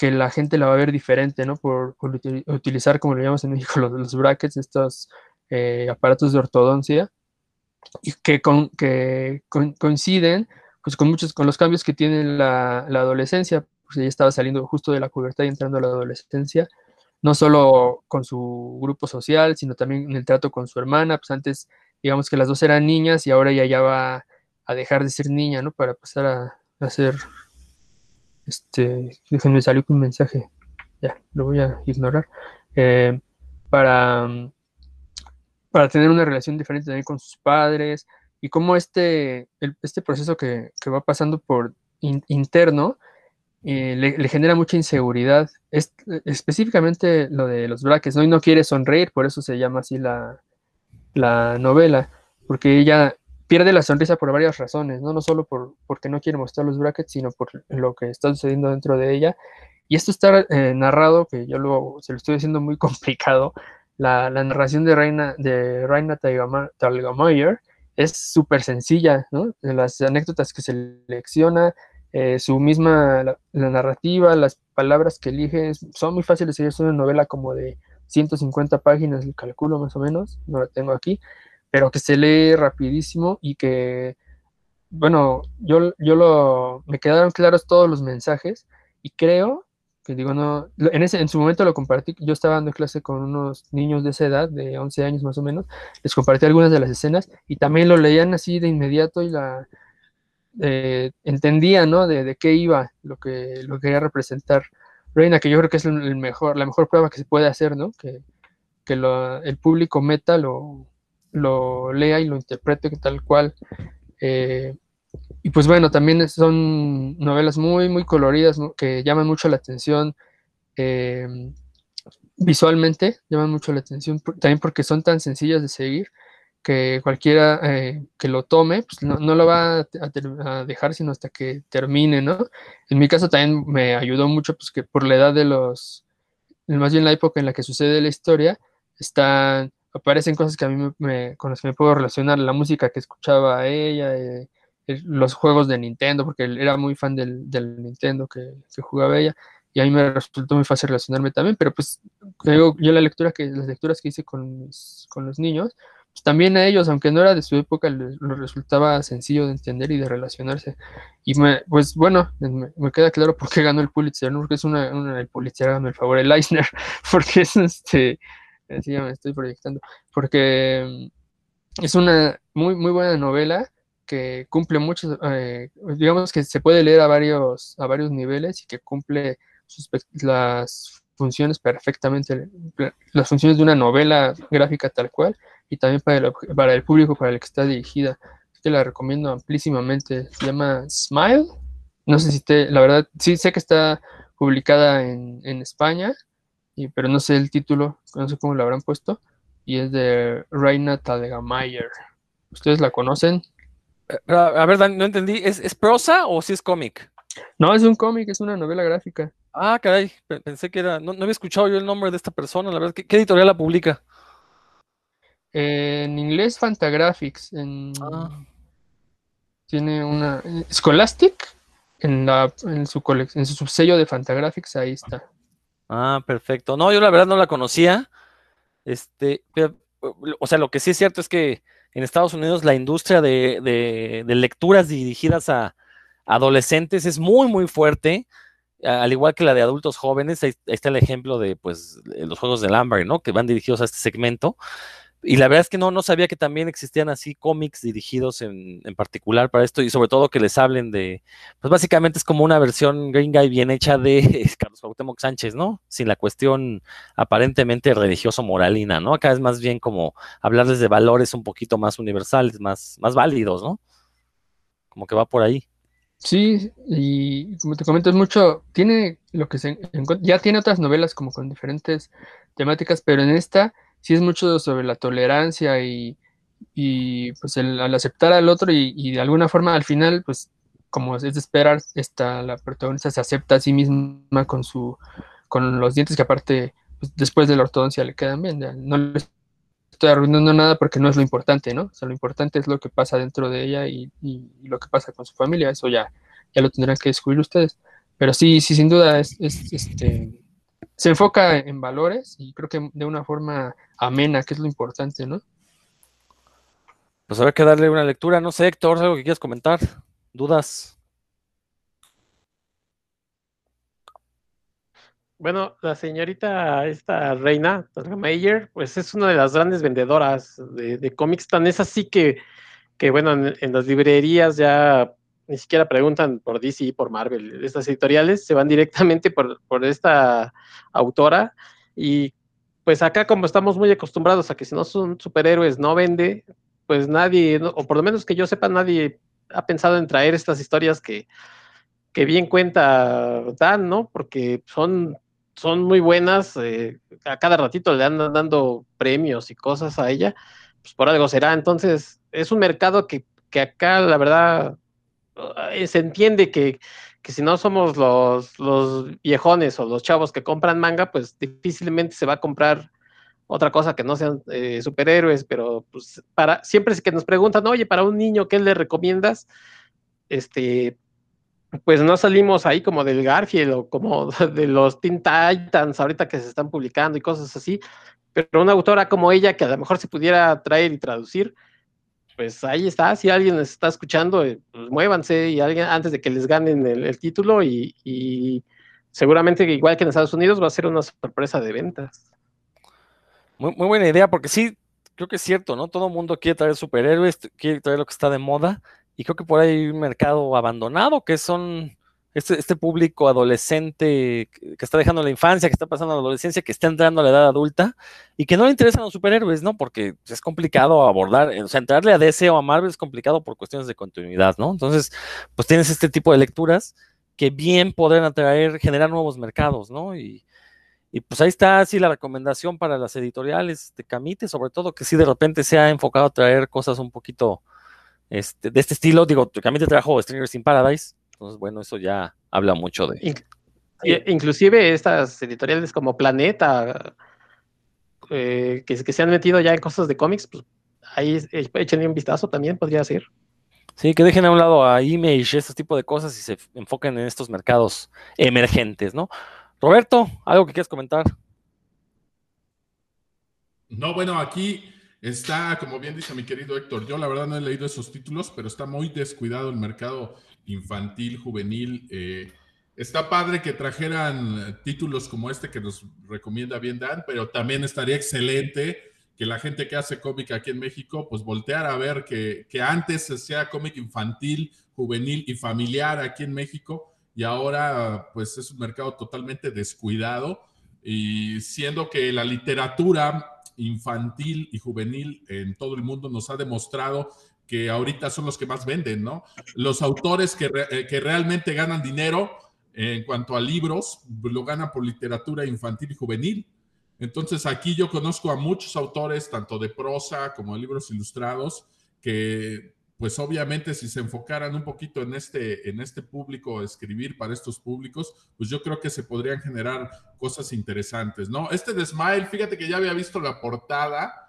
la gente la va a ver diferente, ¿no? Por, utilizar, como le llamamos en México, los, los brackets, estos eh, aparatos de ortodoncia, y que, con, que coinciden pues, con muchos, con los cambios que tiene la, la adolescencia, pues ella estaba saliendo justo de la pubertad y entrando a la adolescencia, no solo con su grupo social, sino también en el trato con su hermana, pues antes digamos que las dos eran niñas y ahora ella ya va a dejar de ser niña, ¿no? Para pasar a, ser, este, déjenme salir con un mensaje, ya, lo voy a ignorar, eh, para, para tener una relación diferente también con sus padres y cómo este, este proceso que, que va pasando por interno, eh, le, genera mucha inseguridad. Es, específicamente lo de los brackets, ¿no? Y no quiere sonreír, por eso se llama así la, novela, porque ella pierde la sonrisa por varias razones, ¿no? No solo por, porque no quiere mostrar los brackets, sino por lo que está sucediendo dentro de ella. Y esto está eh, narrado, que yo lo, se lo estoy haciendo muy complicado, la, narración de Reina, de Reina Talgamayer es súper sencilla, ¿no? Las anécdotas que selecciona, eh, su misma, la, narrativa, las palabras que elige, son muy fáciles es una novela como de 150 páginas, el calculo más o menos, no la tengo aquí, pero que se lee rapidísimo y que, bueno, yo, yo lo, me quedaron claros todos los mensajes y creo que digo, no, en, ese, en su momento lo compartí, yo estaba dando clase con unos niños de esa edad, de 11 años más o menos, les compartí algunas de las escenas y también lo leían así de inmediato y la, eh, entendía, ¿no? De, qué iba lo que, lo quería representar Reina, que yo creo que es el mejor, la mejor prueba que se puede hacer, ¿no? Que, el público meta lo, lo lea y lo interprete tal cual. Eh, y pues bueno, también son novelas muy, muy coloridas, que llaman mucho la atención eh, visualmente, llaman mucho la atención, también porque son tan sencillas de seguir que cualquiera eh, que lo tome, pues no, lo va a, dejar sino hasta que termine, ¿no? En mi caso también me ayudó mucho, pues que por la edad de los, más bien la época en la que sucede la historia, están, aparecen cosas que a mí me, con las que me puedo relacionar, la música que escuchaba ella, eh, los juegos de Nintendo, porque él era muy fan del, del Nintendo que, que, jugaba ella, y a mí me resultó muy fácil relacionarme también, pero pues yo, yo la lectura que, las lecturas que hice con, con los niños, también a ellos, aunque no era de su época, les, resultaba sencillo de entender y de relacionarse. Y me, pues bueno, me, queda claro por qué ganó el Pulitzer, ¿no? Porque es una, una el Pulitzer, hágame el favor, el Eisner, porque es este, así me estoy proyectando, porque mm, es una muy, muy buena novela que cumple muchos, eh, digamos que se puede leer a varios, a varios niveles y que cumple sus, las funciones perfectamente, las funciones de una novela gráfica tal cual, y también para el, para el público para el que está dirigida. Que la recomiendo amplísimamente. Se llama Smile. No sé si te, la verdad, sí sé que está publicada en, en España, y, pero no sé el título, no sé cómo lo habrán puesto, y es de Reina Tadegamayer. ¿Ustedes la conocen? Eh, a ver, no entendí, ¿es, ¿es prosa o si es cómic? No, es un cómic, es una novela gráfica. Ah, caray, pensé que era, no, no, había escuchado yo el nombre de esta persona, la verdad, ¿qué, qué editorial la publica? En inglés Fantagraphics, en... Ah. tiene una... Scholastic, en, la, en, su en su subsello de Fantagraphics, ahí está. Ah, perfecto. No, yo la verdad no la conocía. Este, pero, o sea, lo que sí es cierto es que en Estados Unidos la industria de, de, de lecturas dirigidas a adolescentes es muy, muy fuerte al igual que la de adultos jóvenes, ahí, está el ejemplo de pues los juegos del Amber, ¿no? Que van dirigidos a este segmento. Y la verdad es que no, no sabía que también existían así cómics dirigidos en, en, particular para esto y sobre todo que les hablen de, pues básicamente es como una versión gringa y bien hecha de Carlos Cuauhtémoc Sánchez, ¿no? Sin la cuestión aparentemente religioso-moralina, ¿no? Acá es más bien como hablarles de valores un poquito más universales, más, más válidos, ¿no? Como que va por ahí. Sí, y como te comento, es mucho, tiene lo que se, ya tiene otras novelas como con diferentes temáticas, pero en esta sí es mucho sobre la tolerancia y, y pues el, al aceptar al otro y, y, de alguna forma al final, pues como es de esperar, esta, la protagonista se acepta a sí misma con su, con los dientes que aparte pues, después de la ortodoncia le quedan bien, no le estoy arruinando nada porque no es lo importante, ¿no? O sea, lo importante es lo que pasa dentro de ella y, y, lo que pasa con su familia, eso ya, ya lo tendrán que descubrir ustedes. Pero sí, sí, sin duda es, es este, se enfoca en valores y creo que de una forma amena, que es lo importante, ¿no? Pues habrá que darle una lectura, no sé, Héctor, algo que quieras comentar, dudas. Bueno, la señorita, esta reina, Meyer, pues es una de las grandes vendedoras de, de cómics, tan es así que, que bueno, en, en, las librerías ya ni siquiera preguntan por DC, por Marvel, estas editoriales se van directamente por, por esta autora y pues acá como estamos muy acostumbrados a que si no son superhéroes no vende, pues nadie, o por lo menos que yo sepa, nadie ha pensado en traer estas historias que, que bien cuenta Dan, ¿no? Porque son son muy buenas, eh, a cada ratito le andan dando premios y cosas a ella, pues por algo será. Entonces, es un mercado que, que acá, la verdad, se entiende que, que si no somos los, los, viejones o los chavos que compran manga, pues difícilmente se va a comprar otra cosa que no sean eh, superhéroes, pero pues para siempre es que nos preguntan, oye, para un niño, ¿qué le recomiendas? Este, pues no salimos ahí como del Garfield o como de los Teen Titans ahorita que se están publicando y cosas así, pero una autora como ella que a lo mejor se pudiera traer y traducir, pues ahí está, si alguien les está escuchando, eh, pues muévanse y alguien antes de que les ganen el, título y, seguramente igual que en Estados Unidos va a ser una sorpresa de ventas. Muy, muy buena idea, porque sí, creo que es cierto, ¿no? Todo el mundo quiere traer superhéroes, quiere traer lo que está de moda, y creo que por ahí hay un mercado abandonado, que son este, este, público adolescente que está dejando la infancia, que está pasando la adolescencia, que está entrando a la edad adulta y que no le interesan los superhéroes, ¿no? Porque es complicado abordar, o sea, entrarle a DC o a Marvel es complicado por cuestiones de continuidad, ¿no? Entonces, pues tienes este tipo de lecturas que bien podrán atraer, generar nuevos mercados, ¿no? Y, y pues ahí está así la recomendación para las editoriales de Camite, sobre todo que sí de repente se ha enfocado a traer cosas un poquito este, de este estilo. Digo, Camite trajo Strangers in Paradise, entonces, bueno, eso ya habla mucho de... Inclusive estas editoriales como Planeta, eh, que, que se han metido ya en cosas de cómics, pues ahí eh, échenle un vistazo también, podría ser. Sí, que dejen a un lado a Image, ese tipo de cosas y se enfoquen en estos mercados emergentes, ¿no? Roberto, ¿algo que quieras comentar? No, bueno, aquí está, como bien dice mi querido Héctor, yo la verdad no he leído esos títulos, pero está muy descuidado el mercado infantil, juvenil. Eh, está padre que trajeran títulos como este que nos recomienda bien Dan, pero también estaría excelente que la gente que hace cómic aquí en México, pues voltear a ver que, que antes se hacía cómic infantil, juvenil y familiar aquí en México y ahora pues es un mercado totalmente descuidado y siendo que la literatura infantil y juvenil en todo el mundo nos ha demostrado que ahorita son los que más venden, ¿no? Los autores que, eh, que realmente ganan dinero en cuanto a libros, lo ganan por literatura infantil y juvenil. Entonces aquí yo conozco a muchos autores, tanto de prosa como de libros ilustrados, que pues obviamente si se enfocaran un poquito en este, en este público, escribir para estos públicos, pues yo creo que se podrían generar cosas interesantes, ¿no? Este de Smile, fíjate que ya había visto la portada,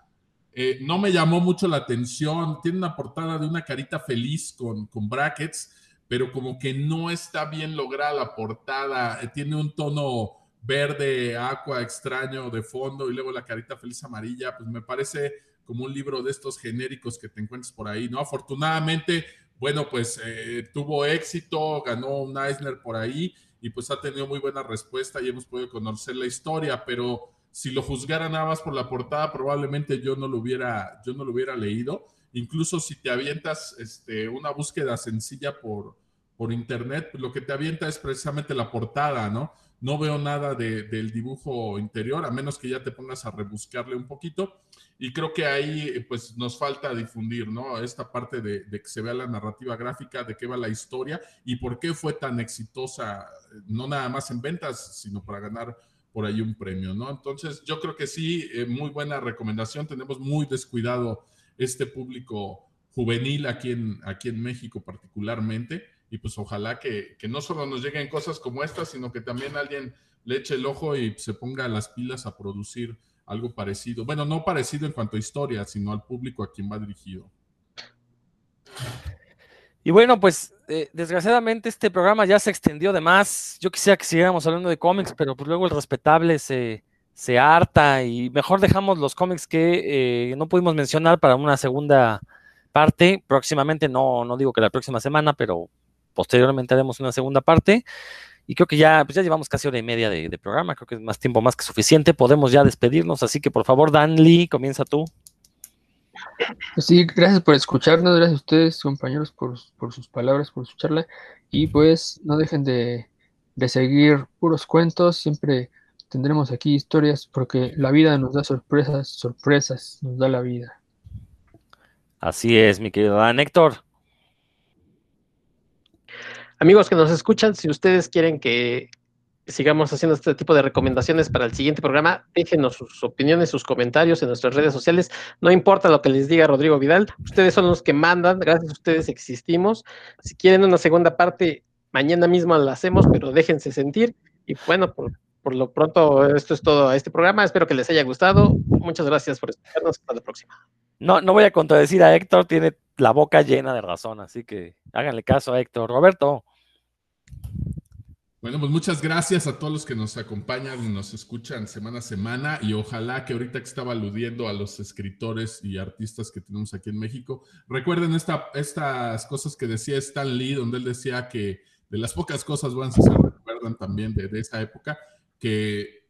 eh, no me llamó mucho la atención, tiene una portada de una carita feliz con, con brackets, pero como que no está bien lograda la portada, eh, tiene un tono verde, aqua extraño de fondo y luego la carita feliz amarilla, pues me parece como un libro de estos genéricos que te encuentres por ahí, ¿no? Afortunadamente, bueno, pues eh, tuvo éxito, ganó un Eisner por ahí y pues ha tenido muy buena respuesta y hemos podido conocer la historia, pero si lo juzgara nada por la portada, probablemente yo no lo hubiera, yo no lo hubiera leído. Incluso si te avientas este, una búsqueda sencilla por, por internet, lo que te avienta es precisamente la portada, ¿no? No veo nada del dibujo interior, a menos que ya te pongas a rebuscarle un poquito. Y creo que ahí pues nos falta difundir, ¿no? Esta parte de, que se vea la narrativa gráfica, de qué va la historia y por qué fue tan exitosa, no nada más en ventas, sino para ganar por ahí un premio, ¿no? Entonces yo creo que sí, eh, muy buena recomendación. Tenemos muy descuidado este público juvenil aquí en, aquí en México particularmente y pues ojalá que, no solo nos lleguen cosas como estas, sino que también alguien le eche el ojo y se ponga las pilas a producir algo parecido. Bueno, no parecido en cuanto a historia, sino al público a quien va dirigido. Y bueno, pues eh, desgraciadamente este programa ya se extendió de más. Yo quisiera que siguiéramos hablando de cómics, pero pues luego el respetable se, se harta y mejor dejamos los cómics que eh, no pudimos mencionar para una segunda parte. Próximamente, no, no digo que la próxima semana, pero Posteriormente haremos una segunda parte. Y creo que ya, pues ya llevamos casi hora y media de, programa. Creo que es más tiempo más que suficiente. Podemos ya despedirnos. Así que por favor, Dan Lee, comienza tú. Sí, gracias por escucharnos, gracias a ustedes, compañeros, por, sus palabras, por su charla. Y pues no dejen de, de, seguir puros cuentos, siempre tendremos aquí historias, porque la vida nos da sorpresas, sorpresas nos da la vida. Así es, mi querido Dan Héctor. Amigos que nos escuchan, si ustedes quieren que sigamos haciendo este tipo de recomendaciones para el siguiente programa, déjenos sus opiniones, sus comentarios en nuestras redes sociales. No importa lo que les diga Rodrigo Vidal, ustedes son los que mandan, gracias a ustedes existimos. Si quieren una segunda parte, mañana mismo la hacemos, pero déjense sentir. Y bueno, por, por lo pronto, esto es todo a este programa. Espero que les haya gustado. Muchas gracias por escucharnos. Hasta la próxima. No, no voy a contradecir a Héctor, tiene la boca llena de razón, así que háganle caso a Héctor. Roberto. Pues muchas gracias a todos los que nos acompañan y nos escuchan semana a semana y ojalá que ahorita que estaba aludiendo a los escritores y artistas que tenemos aquí en México, recuerden esta, estas cosas que decía Stan Lee, donde él decía que de las pocas cosas buenas que se recuerdan también de, de esa época, que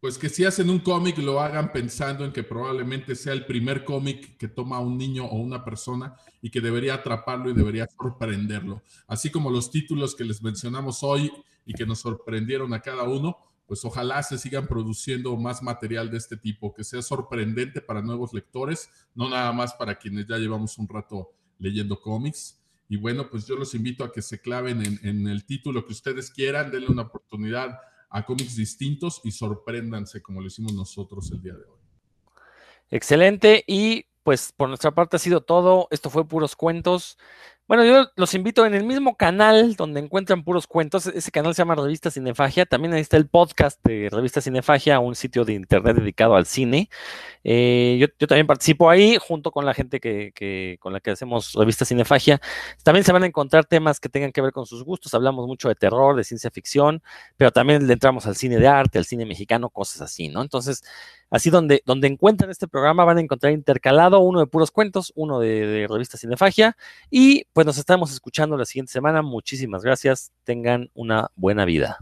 pues que si hacen un cómic lo hagan pensando en que probablemente sea el primer cómic que toma un niño o una persona y que debería atraparlo y debería sorprenderlo. Así como los títulos que les mencionamos hoy y que nos sorprendieron a cada uno, pues ojalá se sigan produciendo más material de este tipo, que sea sorprendente para nuevos lectores, no nada más para quienes ya llevamos un rato leyendo cómics. Y bueno, pues yo los invito a que se claven en, el título que ustedes quieran, denle una oportunidad a cómics distintos y sorpréndanse como lo hicimos nosotros el día de hoy. Excelente y pues por nuestra parte ha sido todo. Esto fue puros cuentos. Bueno, yo los invito en el mismo canal donde encuentran puros cuentos. Ese canal se llama Revista Cinefagia. También ahí está el podcast de Revista Cinefagia, un sitio de internet dedicado al cine. Eh, yo, yo, también participo ahí junto con la gente que, que, con la que hacemos Revista Cinefagia. También se van a encontrar temas que tengan que ver con sus gustos. Hablamos mucho de terror, de ciencia ficción, pero también le entramos al cine de arte, al cine mexicano, cosas así, ¿no? Entonces, así donde, donde encuentran este programa van a encontrar intercalado uno de puros cuentos, uno de, de Revista Cinefagia y pues nos estamos escuchando la siguiente semana. Muchísimas gracias. Tengan una buena vida.